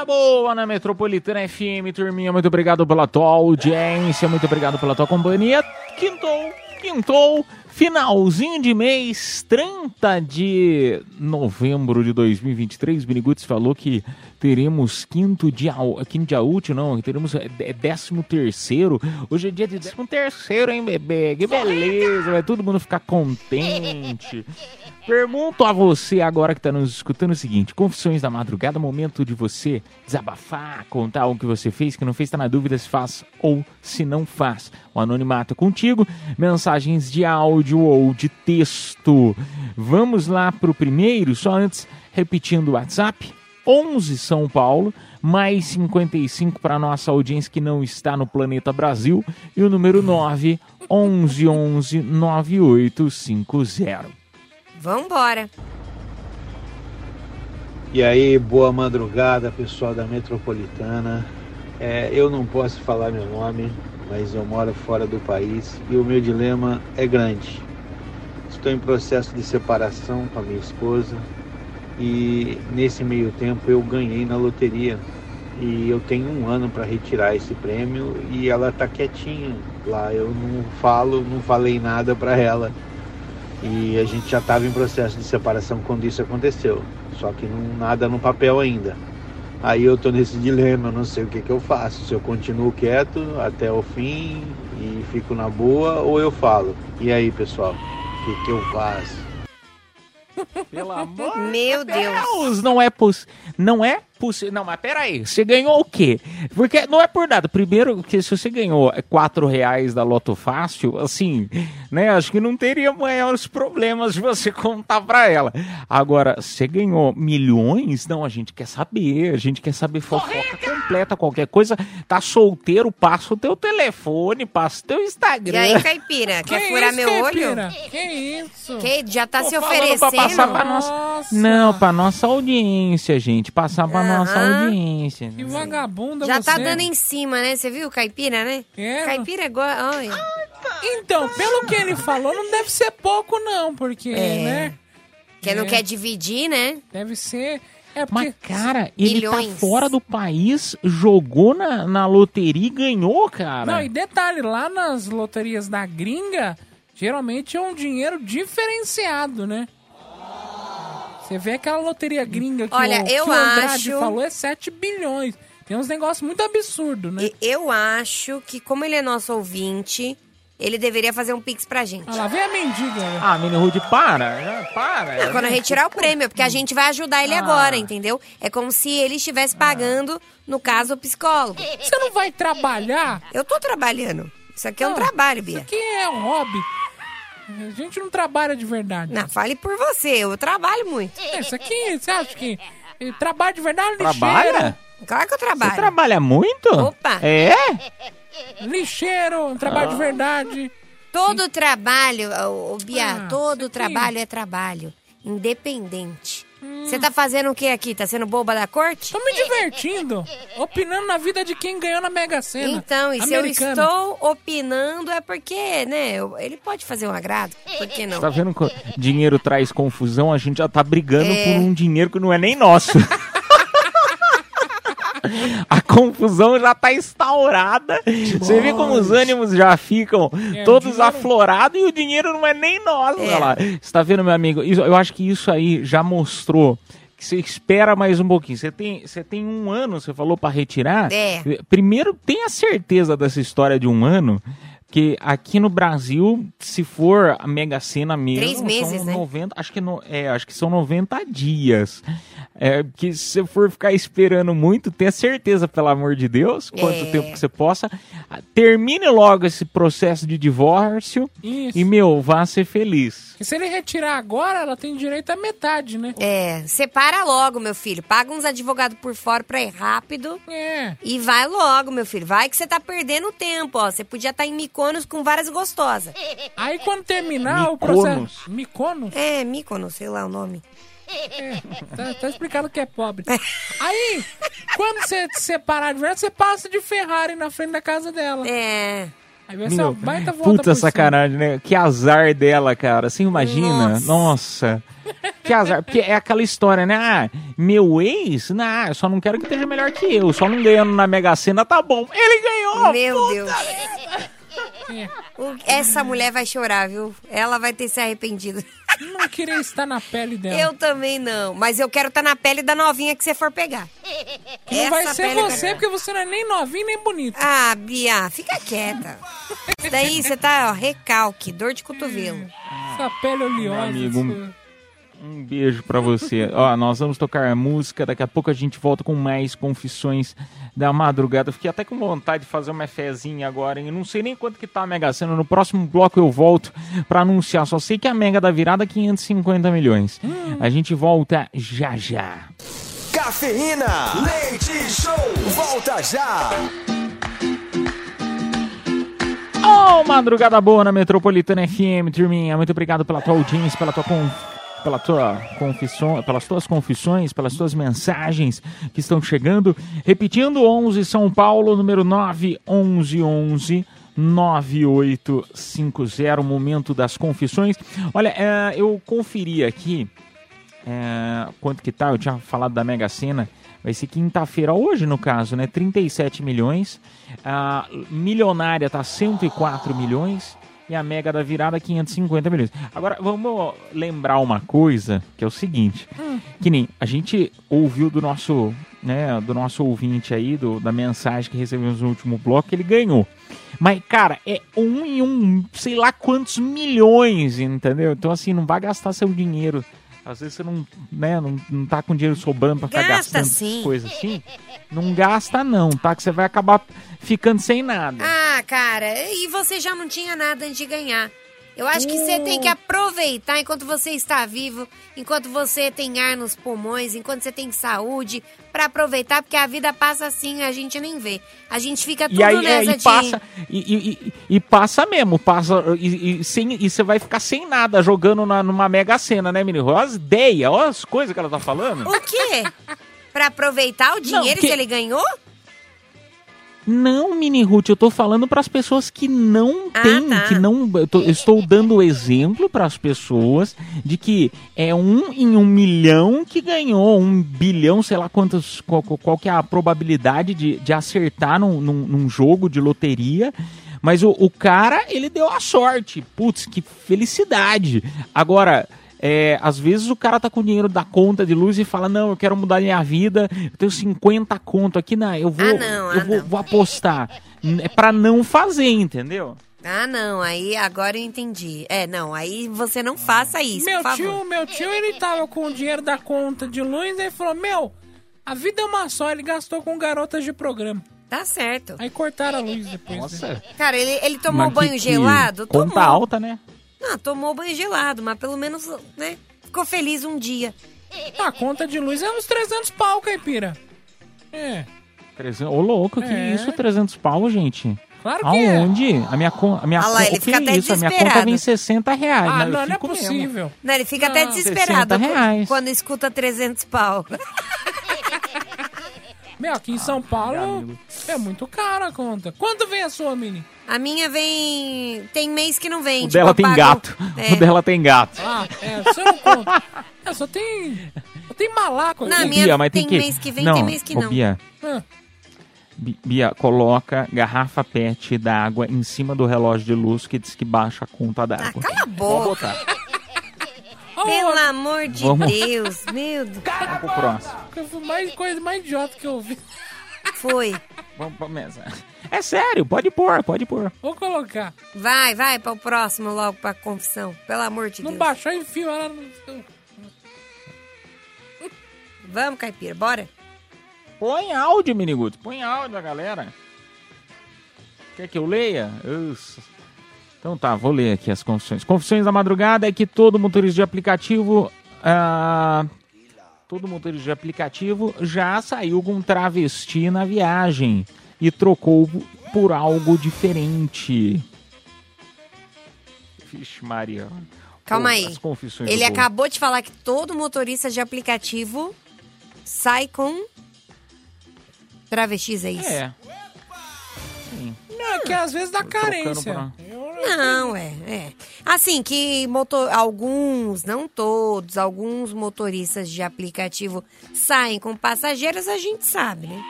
Madrugada boa na Metropolitana FM, turminha. Muito obrigado pela tua audiência, muito obrigado pela tua companhia. Quintou, quintou, finalzinho de mês, 30 de novembro de 2023. Biniguts falou que teremos quinto dia, quinto dia útil, não, teremos é, é décimo terceiro. Hoje é dia de décimo terceiro, hein, bebê? Que beleza, vai todo mundo ficar contente. [laughs] Pergunto a você agora que está nos escutando o seguinte: Confissões da Madrugada, momento de você desabafar, contar o que você fez, que não fez, está na dúvida se faz ou se não faz. O anonimato é contigo, mensagens de áudio ou de texto. Vamos lá para o primeiro, só antes, repetindo o WhatsApp: 11 São Paulo, mais 55 para nossa audiência que não está no planeta Brasil, e o número 9 11 11 9850. Vambora. E aí, boa madrugada, pessoal da Metropolitana. É, eu não posso falar meu nome, mas eu moro fora do país e o meu dilema é grande. Estou em processo de separação com a minha esposa e nesse meio tempo eu ganhei na loteria e eu tenho um ano para retirar esse prêmio e ela tá quietinha lá. Eu não falo, não falei nada para ela e a gente já estava em processo de separação quando isso aconteceu. Só que não, nada no papel ainda. Aí eu tô nesse dilema, não sei o que, que eu faço. Se eu continuo quieto até o fim e fico na boa ou eu falo. E aí, pessoal, o que, que eu faço? Pelo amor Meu de Deus. Deus, não é possível. Não é possível. Não, mas peraí, você ganhou o quê? Porque não é por nada. Primeiro, que se você ganhou 4 reais da Loto Fácil, assim, né? Acho que não teria maiores problemas de você contar pra ela. Agora, você ganhou milhões? Não, a gente quer saber. A gente quer saber fofoca completa, qualquer coisa. Tá solteiro, passa o teu telefone, passa o teu E Instagram. aí, caipira, [laughs] quer Que furar isso, meu caipira? olho? Que isso? Que já tá se Tô pra oferecendo? passar pra nossa... Não, pra nossa audiência, gente. Passar pra nossa audiência. Que vagabunda Já você. tá dando em cima, né? Você viu, caipira, né? É. Caipira é igual. Olha. Então, pelo que ele falou, não deve ser pouco, não, porque, É. né? Que não É. quer dividir, né? Deve ser. É porque. Mas, cara, ele Milhões. tá fora do país, jogou na, na loteria e ganhou, cara. Não, e detalhe, lá nas loterias da gringa, geralmente é um dinheiro diferenciado, né? Você vê aquela loteria gringa que, Olha, o, eu que o Andrade acho- falou é 7 bilhões. Tem uns negócios muito absurdos, né? E eu acho que, como ele é nosso ouvinte, ele deveria fazer um pix pra gente. Olha lá, vem a mendiga. Ah, Mini Rude, para, para. Quando retirar o prêmio, porque a gente vai ajudar ele Ah. agora, entendeu? É como se ele estivesse pagando, no caso, o psicólogo. Você não vai trabalhar? Eu tô trabalhando. Isso aqui é um Não, trabalho, Bia. Isso aqui é um hobby. A gente não trabalha de verdade. Não, fale por você, eu trabalho muito. É, Isso aqui, você acha que trabalho de verdade Trabalha? lixeiro? Claro que eu trabalho. Você trabalha muito? Opa. É? Lixeiro, trabalho Ah. de verdade. Todo trabalho, ô, ô, Bia, Ah, todo trabalho é trabalho. Independente. Você tá fazendo o que aqui? Tá sendo boba da corte? Tô me divertindo, opinando na vida de quem ganhou na Mega Sena. Então, e se eu Americana. estou opinando é porque, né, eu- ele pode fazer um agrado. Por que não? Tá vendo que dinheiro traz confusão? A gente já tá brigando É. por um dinheiro que não é nem nosso. [laughs] A confusão já tá instaurada. Você vê como os ânimos já ficam É, todos dinheiro- aflorados e o dinheiro não é nem nosso. É. Olha lá. Você tá vendo, meu amigo? Isso- eu acho que isso aí já mostrou que você espera mais um pouquinho. Você tem, você tem um ano, você falou pra retirar. É. Primeiro, tenha certeza dessa história de um ano. Que aqui no Brasil, se for a Mega Sena mesmo, Três meses, são né? 90, acho que, no, é, acho que são 90 dias. É, que se você for ficar esperando muito, tenha certeza, pelo amor de Deus, quanto É. tempo que você possa. Termine logo esse processo de divórcio Isso. e, meu, vá ser feliz. E se ele retirar agora, ela tem direito à metade, né? É, separa logo, meu filho. Paga uns advogados por fora pra ir rápido. É. E vai logo, meu filho. Vai que você tá perdendo tempo, ó. Você podia estar em Mykonos com várias gostosas. [laughs] Aí quando terminar o Mykonos. processo. Mykonos? É, Mykonos, sei lá o nome. É, tá, tá explicado que é pobre. Aí, quando você se separar de verdade, você passa de Ferrari na frente da casa dela. É. Aí vai ser uma baita volta puta por cima. sacanagem, né? Que azar dela, cara. Você imagina? Nossa. Que azar. Porque é aquela história, né? Ah, meu ex? Não, eu só não quero que esteja melhor que eu. Só não ganhando na Mega Sena, tá bom. Ele ganhou! Meu puta Deus. É. O- [laughs] Essa mulher vai chorar, viu? Ela vai ter se arrependido. Não queria estar na pele dela. Eu também não, mas eu quero estar na pele da novinha que você for pegar. Que não vai Essa ser pele eu você, quero. porque você não é nem novinho nem bonito. Ah, Bia, fica quieta. Isso daí você tá, ó, recalque, dor de cotovelo. Essa pele oleosa. amigo, um- Um beijo pra você. [laughs] Ó, nós vamos tocar música, daqui a pouco a gente volta com mais confissões da madrugada. Eu Fiquei até com vontade de fazer uma fezinha agora, hein? Eu não sei nem quanto que tá a Mega Sena. No próximo bloco eu volto pra anunciar. Só sei que a Mega da virada é 550 milhões. A gente volta já já. Cafeína, leite show, volta já. Ô, madrugada boa na Metropolitana FM, turminha. Muito obrigado pela tua audiência, pela tua con- pela tua confissão, pelas tuas confissões, pelas tuas mensagens que estão chegando. Repetindo, 11 São Paulo, número 911 9850, momento das confissões. Olha, é, eu conferi aqui é, quanto que tá, eu tinha falado da Mega Sena, vai ser quinta-feira, hoje no caso, né, 37 milhões, a milionária tá 104 milhões e a Mega da virada 550 milhões. Agora, vamos lembrar uma coisa, que é o seguinte, que nem a gente ouviu do nosso, né, do nosso ouvinte aí, do, da mensagem que recebemos no último bloco, que ele ganhou. Mas, cara, é um em um, sei lá quantos milhões, entendeu? Então, assim, não vai gastar seu dinheiro. Às vezes você não, né, não, não tá com dinheiro sobrando pra ficar Gasta gastando sim. coisas assim. Não gasta não, tá? Que você vai acabar ficando sem nada. Ah, cara, e você já não tinha nada antes de ganhar. Eu acho que você tem que aproveitar enquanto você está vivo, enquanto você tem ar nos pulmões, enquanto você tem saúde, pra aproveitar, porque a vida passa assim, a gente nem vê. A gente fica tudo E aí é, nessa e de... passa e, e- e- e passa mesmo, passa e, sem, e você vai ficar sem nada jogando na, numa mega cena, né, menino? Olha as ideias, olha as coisas que ela tá falando. O quê? Pra aproveitar o dinheiro porque- que ele ganhou? Não, Mini Ruth, eu tô falando para as pessoas que não Ah, têm, tá. que não. Eu, tô- eu estou dando exemplo para as pessoas de que é um em um milhão que ganhou, um bilhão, sei lá quantos, qual, qual- qual que é a probabilidade de, de acertar num, num, num jogo de loteria. Mas o, o cara, ele deu a sorte. Putz, que felicidade. Agora, é, às vezes o cara tá com dinheiro da conta de luz e fala: Não, eu quero mudar minha vida, eu tenho 50 conto aqui, não, eu vou, Ah, não, eu ah, vou, não. vou apostar. É pra não fazer, entendeu? Ah, não, aí agora eu entendi. É, não, aí você não faça isso, Meu por favor. tio, meu tio, ele tava com o dinheiro da conta de luz e ele falou: Meu, a vida é uma só, ele gastou com garotas de programa. Tá certo. Aí cortaram a luz depois. né? Nossa. Cara, ele, ele tomou Mas que- banho que gelado? Conta Tomou. alta, né? Não, tomou banho gelado, mas pelo menos, né, ficou feliz um dia. A conta de luz é uns 300 pau, caipira. É. 300, ô louco, que É. isso? 300 pau, gente? Claro que é. Aonde? A minha, con- a minha Ah lá, ele o que fica é até isso? A minha conta vem 60 reais. Ah, eu não, não é fico mesmo. possível. Não, ele fica até Não. desesperado 60 reais. quando escuta 300 pau. [laughs] Meu, aqui em São Paulo é muito caro a conta. Quanto vem a sua, Mini? A minha vem. Tem mês que não vem. O tipo, dela tem pago- gato. É. O dela tem gato. Ah, é, você não conta. É, só tem. Só tem malaco Na aqui. minha Bia, mas tem tem que... mês que vem, tem mês que não. Bia, Ah, Bi- Bia, coloca garrafa PET d'água em cima do relógio de luz que diz que baixa a conta d'água. Ah, Cala a boca. botar. Pelo amor de Vamos. Deus, meu Deus. Vamos pro próximo. foi mais coisa mais idiota que eu ouvi. Foi. Vamos pra mesa. É sério, pode pôr, pode pôr. Vou colocar. Vai, vai para o próximo logo pra confissão. Pelo amor de Não Deus. baixou, enfio ela no. Vamos, caipira, bora. Põe áudio, Miniguts, põe áudio galera. Quer que eu leia? Isso. Então tá, vou ler aqui as confissões. Confissões da madrugada é que todo motorista de aplicativo. ah, todo motorista de aplicativo já saiu com travesti na viagem e trocou por algo diferente. Vixe, Maria. Calma Pô, aí. Ele acabou de falar que todo motorista de aplicativo sai com travestis, é isso? É. Sim. Não, é que às vezes dá carência. pra- Não, é, é. Assim, que motor, alguns, não todos, alguns motoristas de aplicativo saem com passageiros, a gente sabe, né?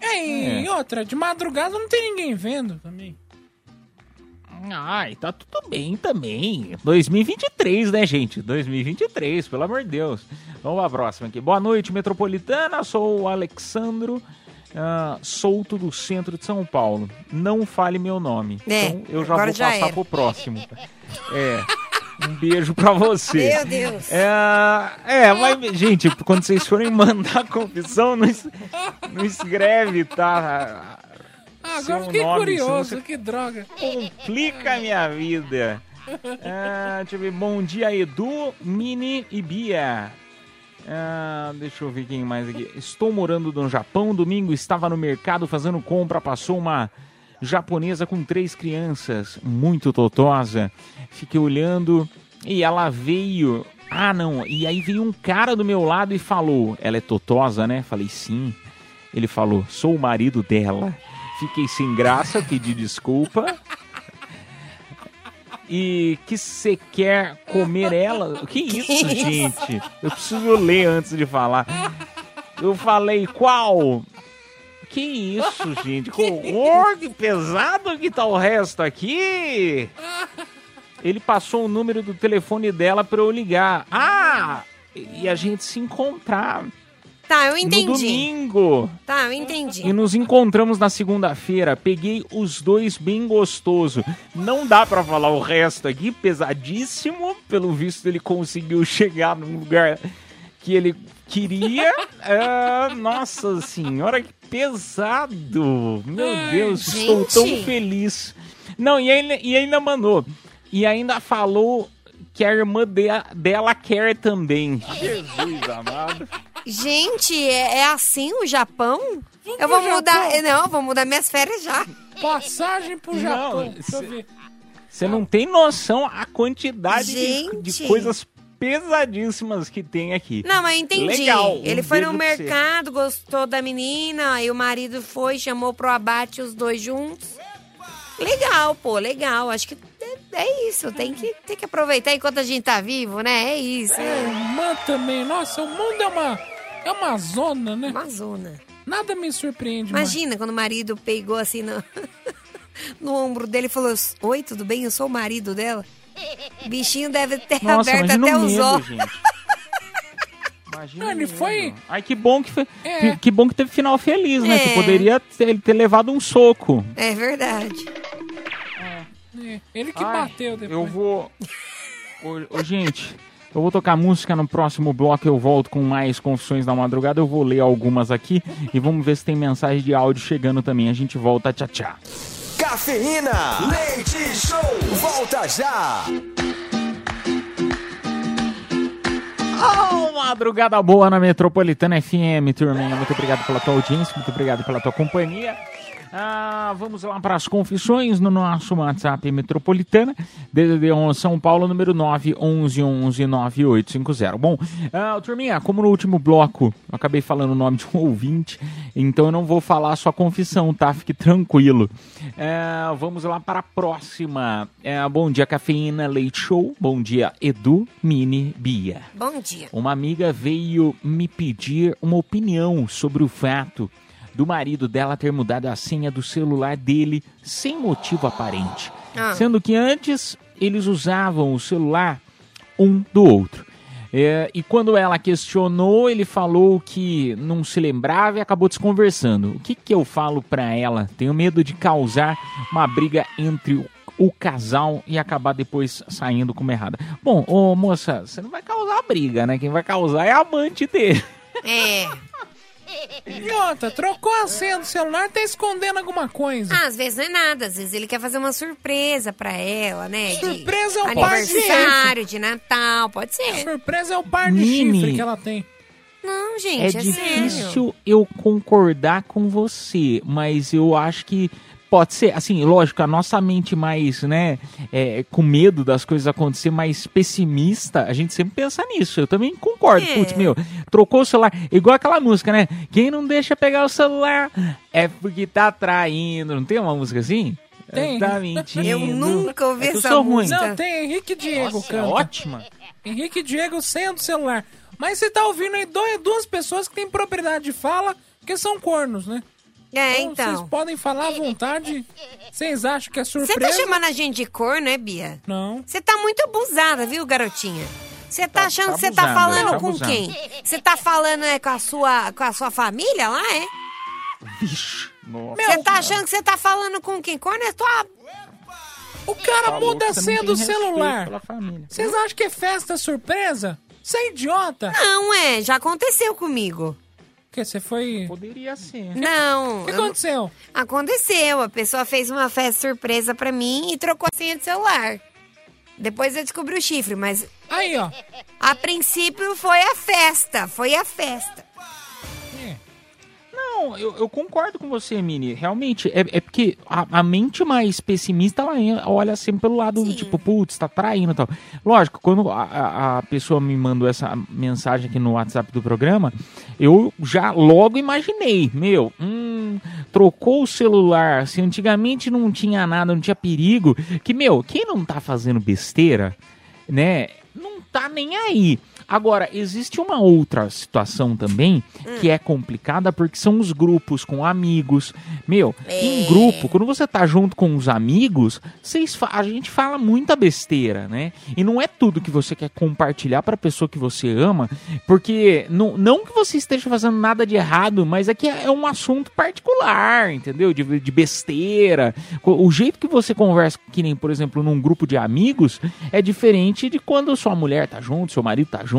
É, e É. outra, de madrugada não tem ninguém vendo também. Ai, tá tudo bem também. 2023, né, gente? 2023, pelo amor de Deus. Vamos pra próxima aqui. Boa noite, metropolitana. Sou o Alexandro. Ah, Souto do centro de São Paulo. Não fale meu nome. É, então eu já vou já passar era. pro próximo. É. Um beijo pra você. Meu Deus. É, é, mas, gente, quando vocês forem mandar confissão, não, es- não escreve, tá? Ah, agora fiquei nome, curioso, que droga. Complica a minha vida. Ah, deixa eu ver. Bom dia, Edu, Mini e Bia. Ah, deixa eu ver quem mais aqui. Estou morando no Japão. Domingo estava no mercado fazendo compra. Passou uma japonesa com três crianças, muito totosa. Fiquei olhando e ela veio. Ah, não. E aí veio um cara do meu lado e falou: Ela é totosa, né? Falei: Sim. Ele falou: Sou o marido dela. Fiquei sem graça, pedi desculpa. E que você quer comer ela? O que isso, Que isso? gente? Eu preciso ler antes de falar. Eu falei, qual? Que isso, gente? Que [laughs] pesado que tá o resto aqui. Ele passou o número do telefone dela pra eu ligar. Ah! E a gente se encontrar Tá, eu no entendi. domingo. Tá, eu entendi. E nos encontramos na segunda-feira. Peguei os dois bem gostoso. Não dá pra falar o resto aqui, pesadíssimo. Pelo visto, ele conseguiu [laughs] chegar num lugar que ele queria. [laughs] Ah, nossa senhora, que pesado! Meu Deus, estou tão gente. feliz. Não, e ainda, e ainda mandou. E ainda falou que a irmã de- dela quer também. Jesus amado. Gente, é, é assim o Japão? eu vou mudar. Japão. Não, vou mudar minhas férias já. Passagem pro Japão. Você não tem noção a quantidade de, de coisas pesadíssimas que tem aqui. Não, mas eu entendi. Legal, um Ele foi no pra você. mercado, gostou da menina, aí o marido foi, chamou pro abate os dois juntos. Legal, pô, legal. Acho que é, é isso. Tem que, tem que aproveitar enquanto a gente tá vivo, né? É isso. É, irmã também. Nossa, o mundo é uma, é uma zona, né? Uma zona. Nada me surpreende mais. Imagina quando o marido pegou assim no, [laughs] no ombro dele e falou: Oi, tudo bem? Eu sou o marido dela. O bichinho deve ter Nossa, aberto até o os medo, olhos. gente. Imagina Não, ele foi- Ai, que bom que foi. É. Que, que bom que teve final feliz, né? É. Que poderia ter, ter levado um soco. É verdade. Ele que Ai, bateu depois. Eu vou. Ô, ô, gente, eu vou tocar música no próximo bloco. Eu volto com mais confissões da madrugada. Eu vou ler algumas aqui e vamos ver se tem mensagem de áudio chegando também. A gente volta. Tchau, tchau. Cafeína. Leite Show. Volta já. Oh, madrugada boa na Metropolitana FM, turminha. Muito obrigado pela tua audiência, muito obrigado pela tua companhia. Ah, vamos lá para as confissões no nosso WhatsApp Metropolitana, DDD 11 São Paulo, número 911-9850. Bom, ah, turminha, como no último bloco eu acabei falando o nome de um [laughs] ouvinte, então eu não vou falar a sua confissão, tá? Fique tranquilo. Ah, vamos lá para a próxima. Ah, bom dia, Cafeína Leite Show. Bom dia, Edu, Mini, Bia. Bom dia. Uma amiga veio me pedir uma opinião sobre o fato do marido dela ter mudado a senha do celular dele sem motivo aparente. Ah. Sendo que antes eles usavam o celular um do outro. É, e quando ela questionou, ele falou que não se lembrava e acabou desconversando. O que, que eu falo pra ela? Tenho medo de causar uma briga entre o, o casal e acabar depois saindo como errada. Bom, ô moça, você não vai causar briga, né? Quem vai causar é a amante dele. É. [laughs] E outra, trocou a senha do celular, tá escondendo alguma coisa. Ah, às vezes não é nada. Às vezes ele quer fazer uma surpresa pra ela, né? De Surpresa é um Aniversário, de Natal, pode ser. Surpresa é o par de Mini. chifre que ela tem. Não, É gente, é, sério. difícil eu concordar com você, mas eu acho que pode ser, assim, lógico, a nossa mente mais, né, é, com medo das coisas acontecer, mais pessimista, a gente sempre pensa nisso. Eu também concordo. É. Putz, meu, trocou o celular, igual aquela música, né? Quem não deixa pegar o celular é porque tá traindo. Não tem uma música assim? Tem. Tá mentindo. Eu nunca ouvi É essa sou ruim. música. Não, tem Henrique e Diego Nossa, é canta. ótima. Henrique e Diego sem do celular. Mas você tá ouvindo aí dois- duas pessoas que têm propriedade de fala, que são cornos, né? É, Então, então. Vocês podem falar à vontade. Vocês acham que é Você surpresa? tá chamando a gente de cor, né, Bia? Não. Você tá muito abusada, viu, garotinha? Você tá, achando tá que você tá falando tá com abusando. quem? Você tá falando é, com, a sua, com a sua família lá, é? Vixe, nossa. Você tá achando que você tá falando com quem? Cornetou a... O cara Falou muda a você senha do celular. Vocês acham que é festa surpresa? Você é idiota? Não, é, já aconteceu comigo. Que você foi. Poderia ser. Não. O que eu- aconteceu? Aconteceu. A pessoa fez uma festa surpresa pra mim e trocou a senha de celular. Depois eu descobri o chifre, mas Aí, ó. a princípio foi a festa. Foi a festa. Não, eu, eu concordo com você, Mini. Realmente, é, é porque a, a mente mais pessimista, ela olha sempre pelo lado do tipo, putz, tá traindo e tal. Lógico, quando a- a, a pessoa me mandou essa mensagem aqui no WhatsApp do programa, eu já logo imaginei, meu, hum, trocou o celular, se antigamente não tinha nada, não tinha perigo, que, meu, quem não tá fazendo besteira, né, não tá nem aí. Agora, existe uma outra situação também que é complicada porque são os grupos com amigos. Meu, em grupo, quando você tá junto com os amigos, vocês a gente fala muita besteira, né? E não é tudo que você quer compartilhar pra pessoa que você ama, porque não, não que você esteja fazendo nada de errado, mas é que é um assunto particular, entendeu? De, de besteira. O jeito que você conversa, que nem, por exemplo, num grupo de amigos, é diferente de quando sua mulher tá junto, seu marido tá junto,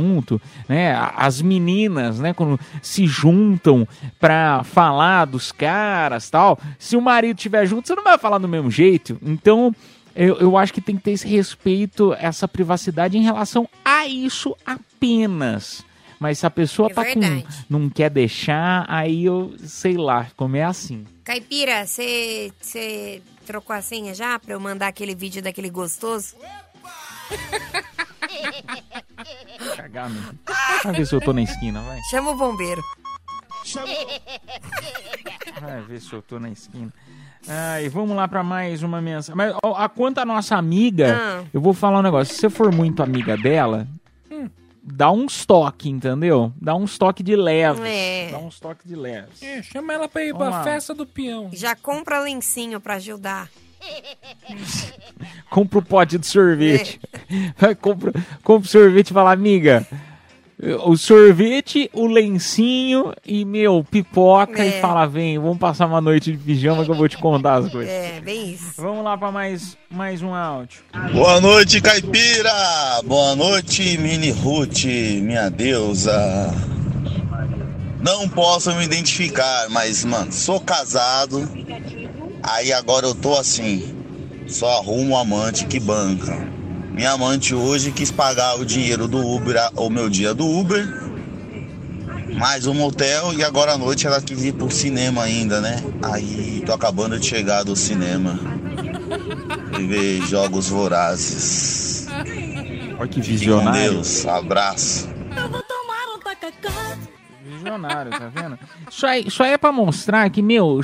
né? A- As meninas, né, quando se juntam pra falar dos caras tal. Se o marido estiver junto, você não vai falar do mesmo jeito. Então, eu, eu acho que tem que ter esse respeito, essa privacidade em relação a isso apenas. Mas se a pessoa É tá com, não quer deixar, aí eu sei lá, como é assim. Caipira, você você trocou a senha já pra eu mandar aquele vídeo daquele gostoso? [laughs] [laughs] Cagar, meu. Vamos ver se eu tô na esquina, vai. Chama o bombeiro. Vai ver se eu tô na esquina. Ai, vamos lá pra mais uma mensagem. Mas ó, a quanto a nossa amiga, Ah. eu vou falar um negócio. Se você for muito amiga dela, dá um estoque, entendeu? Dá um estoque de leves. É. Dá um estoque de leves. É, chama ela pra ir Vamos pra lá. festa do peão. Já compra lencinho pra ajudar. [laughs] Compra o pote de sorvete. Vai, compra, compra o sorvete e fala, amiga. O sorvete, o lencinho e, meu, pipoca É. e fala, vem, vamos passar uma noite de pijama que eu vou te contar as coisas. É, bem isso. Vamos lá pra mais, mais um áudio. Boa noite, caipira! Boa noite, Mini Ruth, minha deusa. Não posso me identificar, mas, mano, sou casado. Aí agora eu tô assim, só arrumo um amante que banca. Minha amante hoje quis pagar o dinheiro do Uber, o meu dia do Uber, mais um motel e agora à noite ela quis ir pro cinema ainda, né? Aí tô acabando de chegar do cinema e ver jogos vorazes. Olha que visionário. Deus, abraço. Visionário, tá vendo? Isso aí, isso aí é pra mostrar que, meu,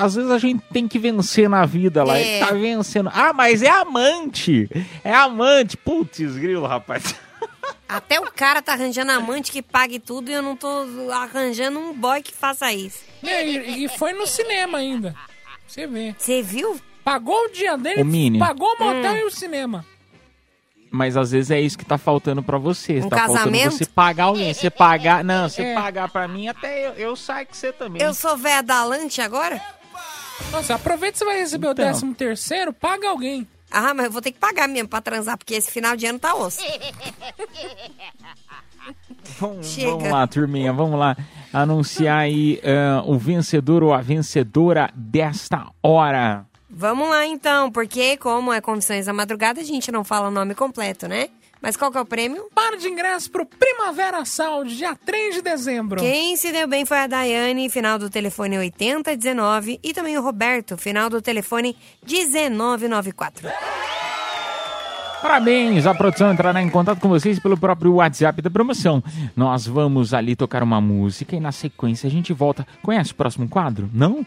às vezes a gente tem que vencer na vida lá. É. Ele tá vencendo. Ah, mas é amante! É amante! Putz, grilo, rapaz. Até o cara tá arranjando amante que pague tudo e eu não tô arranjando um boy que faça isso. É, e, e foi no cinema ainda. Você vê. Você viu? Pagou o dia dele, pagou o motel Hum. e o cinema. Mas às vezes é isso que tá faltando pra você. Um tá faltando casamento? você pagar alguém. Você pagar. Não, você É. pagar pra mim, até eu, eu saio que você também. Eu sou véia da lanche agora? Nossa, aproveita que você vai receber o Então. décimo terceiro, paga alguém. Ah, mas eu vou ter que pagar mesmo pra transar, porque esse final de ano tá osso. [laughs] Vamos, Chega. vamos lá, turminha, vamos lá anunciar aí ah, o vencedor ou a vencedora desta hora. Vamos lá então, porque como é Confissões da Madrugada, a gente não fala o nome completo, né? Mas qual que é o prêmio? Par de ingresso pro Primavera Sound, dia 3 de dezembro. Quem se deu bem foi a Daiane, final do telefone 8019, e também o Roberto, final do telefone 1994. Parabéns! A produção entrará em contato com vocês pelo próprio WhatsApp da promoção. Nós vamos ali tocar uma música e na sequência a gente volta. Conhece o próximo quadro? Não?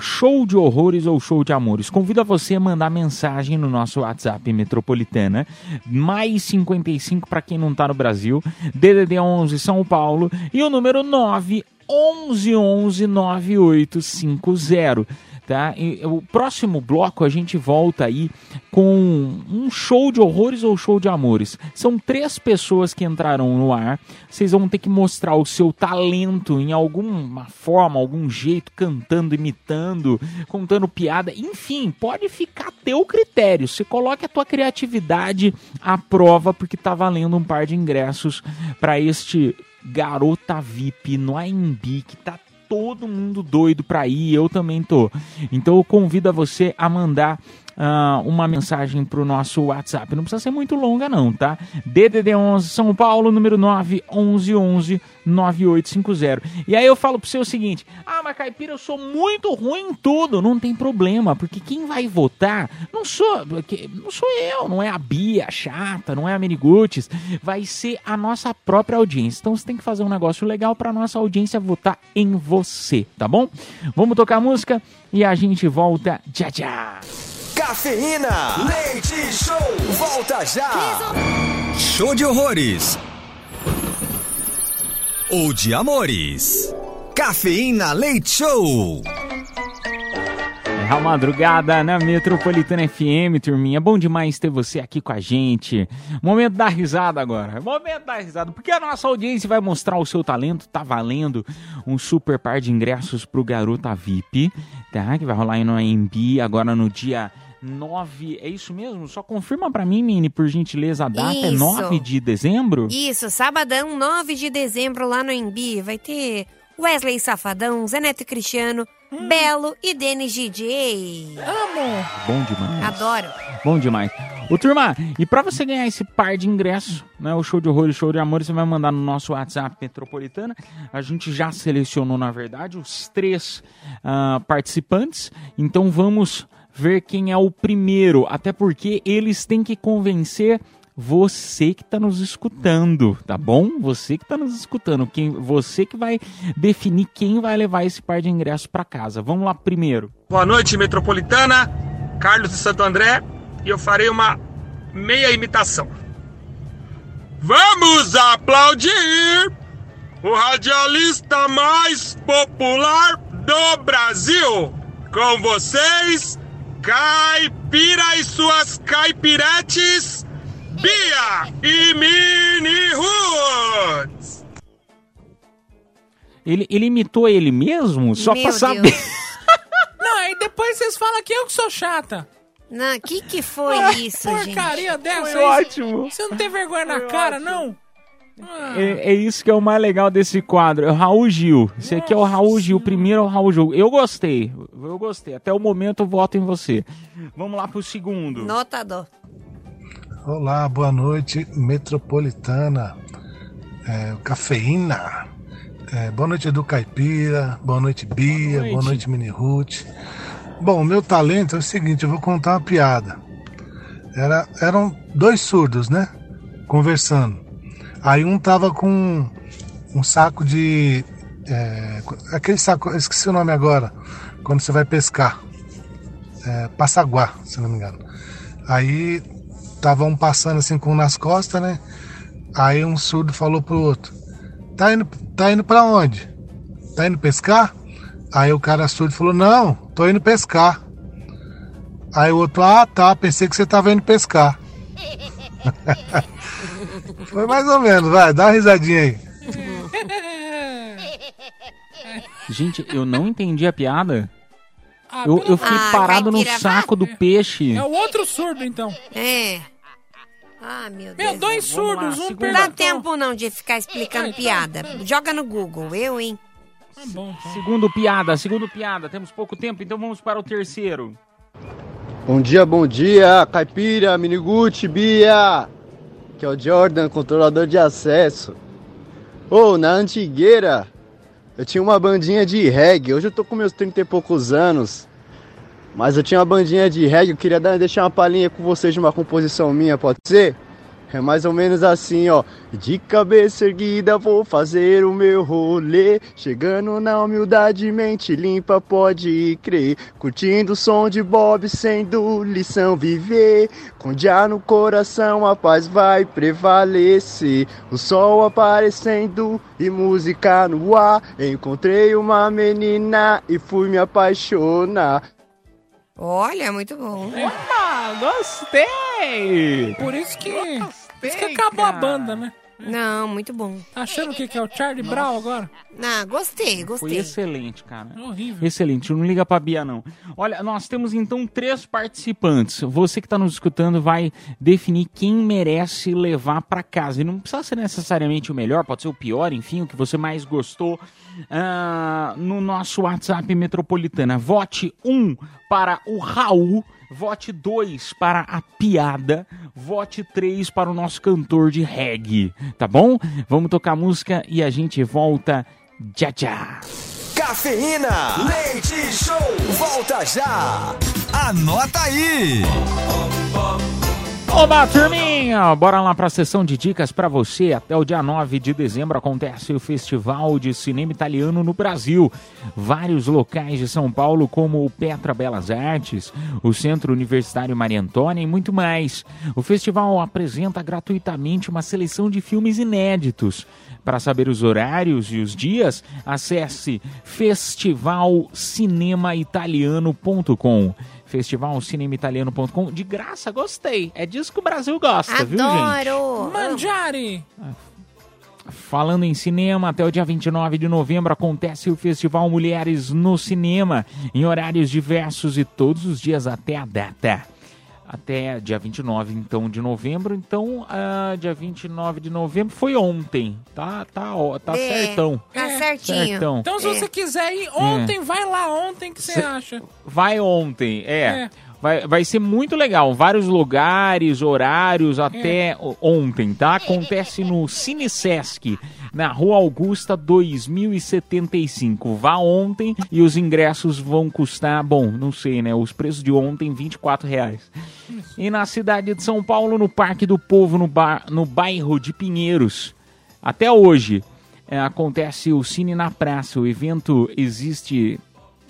Show de horrores ou show de amores? Convido a você a mandar mensagem no nosso WhatsApp metropolitana. Mais 55 para quem não tá no Brasil. DDD 11 São Paulo. E o número 9 11 11 9850. Tá? E o próximo bloco a gente volta aí com um show de horrores ou show de amores. São três pessoas que entrarão no ar. Vocês vão ter que mostrar o seu talento em alguma forma, algum jeito, cantando, imitando, contando piada. Enfim, pode ficar a teu critério. Você coloque a tua criatividade à prova, porque tá valendo um par de ingressos para este Garota VIP no AMB, que tá todo mundo doido pra ir, eu também tô. Então eu convido a você a mandar uh, uma mensagem pro nosso WhatsApp. Não precisa ser muito longa não, tá? DDD 11 São Paulo, número 9 11 11 9850. E aí eu falo pro você o seguinte: "Ah, mas caipira, eu sou muito ruim em tudo". Não tem problema, porque quem vai votar não sou, não sou eu, não é a Bia a chata, não é a Meniguts, vai ser a nossa própria audiência. Então você tem que fazer um negócio legal para nossa audiência votar em você, tá bom? Vamos tocar música e a gente volta já já. Cafeína, leite show, volta já. Show de horrores. Ou de amores. Cafeína Leite Show. É a madrugada na Metropolitana FM, turminha. Bom demais ter você aqui com a gente. Momento da risada agora. Momento da risada, porque a nossa audiência vai mostrar o seu talento. Tá valendo um super par de ingressos pro Garota VIP, tá? Que vai rolar aí no AMB agora no dia 9. É isso mesmo? Só confirma pra mim, Mini, por gentileza, a data. É Isso. 9 de dezembro? Isso, sabadão, 9 de dezembro, lá no Embi, vai ter Wesley Safadão, Zé Neto Cristiano, Belo e Denis DJ. Amo! Bom demais. Adoro. Bom demais. Ô, turma, e pra você ganhar esse par de ingressos, né, o show de horror e show de amor, você vai mandar no nosso WhatsApp Metropolitana. A gente já selecionou, na verdade, os três ah, participantes. Então vamos ver quem é o primeiro. Até porque eles têm que convencer você que está nos escutando, tá bom? Você que está nos escutando, quem, você que vai definir quem vai levar esse par de ingressos para casa. Vamos lá primeiro. Boa noite, Metropolitana. Carlos de Santo André. E eu farei uma meia imitação. Vamos aplaudir o radialista mais popular do Brasil. Com vocês, Caipira e suas caipiretes, Bia e Mini Roots. Ele, ele imitou ele mesmo? Só Meu pra saber. [laughs] Não, aí depois vocês falam que eu que sou chata. Não, que que foi Ah, isso, gente? Porcaria dessa Foi ótimo. Você não tem vergonha na cara, não? É, é isso que é o mais legal desse quadro. É o Raul Gil. Esse aqui é o Raul Gil. O primeiro é o Raul Gil. Eu gostei. Eu gostei. Até o momento eu voto em você. Vamos lá pro segundo. Notador. Olá, boa noite, metropolitana, é, cafeína. É, boa noite, Edu Caipira. Boa noite, Bia. Boa noite, Mini Ruth. Bom, o meu talento é o seguinte: eu vou contar uma piada. Era, eram dois surdos, né? Conversando. Aí um tava com um saco de. é, aquele saco, esqueci o nome agora, quando você vai pescar. É, passaguá, se não me engano. Aí tava um passando assim com um nas costas, né? Aí um surdo falou pro outro: Tá indo, tá indo pra onde? Tá indo pescar? Aí o cara surdo falou: Não, tô indo pescar. Aí o outro: Ah, tá, pensei que você tava indo pescar. [laughs] Foi mais ou menos, vai, dá uma risadinha aí. Gente, eu não entendi a piada. Ah, Eu, eu fiquei Ah, parado no saco do peixe. É o outro surdo, então. É. Ah, meu Deus. Meu, dois surdos, um Não perguntou. dá tempo não de ficar explicando piada. Joga no Google, eu, hein? Tá bom, então. Segundo piada, segundo piada. Temos pouco tempo, então vamos para o terceiro. Bom dia, bom dia, Caipira, Miniguti, Bia. Que é o Jordan, controlador de acesso. Ô, na antigueira, eu tinha uma bandinha de reggae. Hoje eu tô com meus 30 e poucos anos. Mas eu tinha uma bandinha de reggae, eu queria deixar uma palhinha com vocês de uma composição minha, pode ser? É mais ou menos assim, ó. De cabeça erguida vou fazer o meu rolê. Chegando na humildade, mente limpa, pode crer. Curtindo o som de Bob, sendo lição viver. Com dia no coração, a paz vai prevalecer. O sol aparecendo e música no ar. Encontrei uma menina e fui me apaixonar. Olha, muito bom. Ah, gostei! Por isso que, por isso que acabou a banda, né? Não, muito bom. Tá achando o que, que é o Charlie Brown agora? Não, gostei, Foi gostei. excelente, cara. Horrível. Excelente, não liga pra Bia, não. Olha, nós temos então três participantes. Você que está nos escutando vai definir quem merece levar pra casa. E não precisa ser necessariamente o melhor, pode ser o pior, enfim, o que você mais gostou. Ah, no nosso WhatsApp Metropolitana, vote 1 um para o Raul. Vote 2 para a piada. Vote 3 para o nosso cantor de reggae. Tá bom? Vamos tocar música e a gente volta já já. Cafeína, leite show, volta já. Anota aí. Olá, turminha! Bora lá para a sessão de dicas para você. Até o dia 9 de dezembro acontece o Festival de Cinema Italiano no Brasil. Vários locais de São Paulo, como o Petra Belas Artes, o Centro Universitário Maria Antônia e muito mais. O festival apresenta gratuitamente uma seleção de filmes inéditos. Para saber os horários e os dias, acesse festivalcinemaitaliano.com festivalcinemaitaliano.com de graça, gostei. É disso que o Brasil gosta, viu, gente? Adoro! Mangiare! Falando em cinema, até o dia 29 de novembro acontece o Festival Mulheres no Cinema, em horários diversos e todos os dias até a data. Até dia 29, então, de novembro. Então, ah, dia 29 de novembro foi ontem. Tá, tá, ó, tá É, certão. Tá certinho. Certão. Então, se É. você quiser ir ontem, vai lá ontem que você Cê- acha. Vai ontem, é. É. Vai, vai ser muito legal. Vários lugares, horários, até o- ontem, tá? Acontece no Cine Sesc, na Rua Augusta 2075. Vá ontem e os ingressos vão custar, bom, não sei, né? Os preços de ontem, 24 reais. E na cidade de São Paulo, no Parque do Povo, no, bar, no bairro de Pinheiros. Até hoje é, acontece o Cine na Praça. O evento existe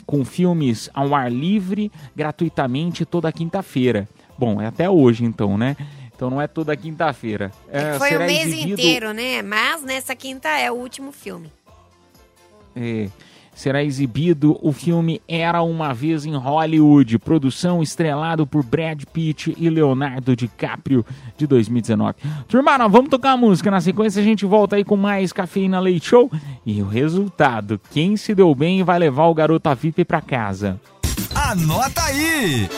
com filmes ao ar livre, gratuitamente, toda quinta-feira. Bom, é até hoje então, né? Então não é toda quinta-feira. É, Foi o mês exibido- inteiro, né? Mas nessa quinta é o último filme. É, será exibido o filme Era Uma Vez em Hollywood, produção estrelado por Brad Pitt e Leonardo DiCaprio de 2019. Turma, nós vamos tocar a música, na sequência a gente volta aí com mais Cafeína Leite Show e o resultado, quem se deu bem vai levar o Garota VIP pra casa. Anota aí.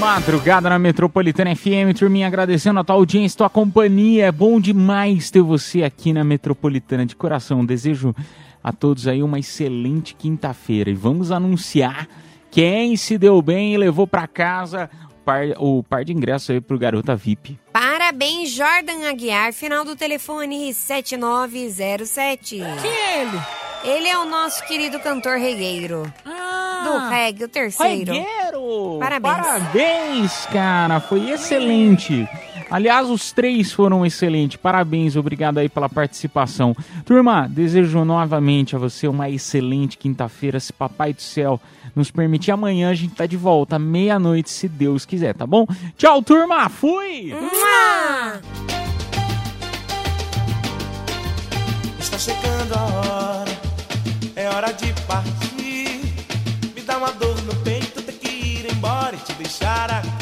Madrugada na Metropolitana FM, turminha, agradecendo a tua audiência, tua companhia. É bom demais ter você aqui na Metropolitana de coração. Desejo a todos aí uma excelente quinta-feira e vamos anunciar quem se deu bem e levou pra casa o par, o par de ingressos aí pro Garota VIP. Parabéns, Jordan Aguiar, final do telefone 7907. Quem é ele? Ele é o nosso querido cantor regueiro. Ah, do reggae, o terceiro. Regueiro! Parabéns. Parabéns, cara! Foi excelente! Aliás, os três foram excelentes. Parabéns, obrigado aí pela participação. Turma, desejo novamente a você uma excelente quinta-feira. Se Papai do Céu nos permitir, amanhã a gente tá de volta, meia-noite, se Deus quiser, tá bom? Tchau, turma! Fui! Mua! Está chegando a hora, é hora de partir. Me dá uma dor no peito, ter que ir embora e te deixar aqui.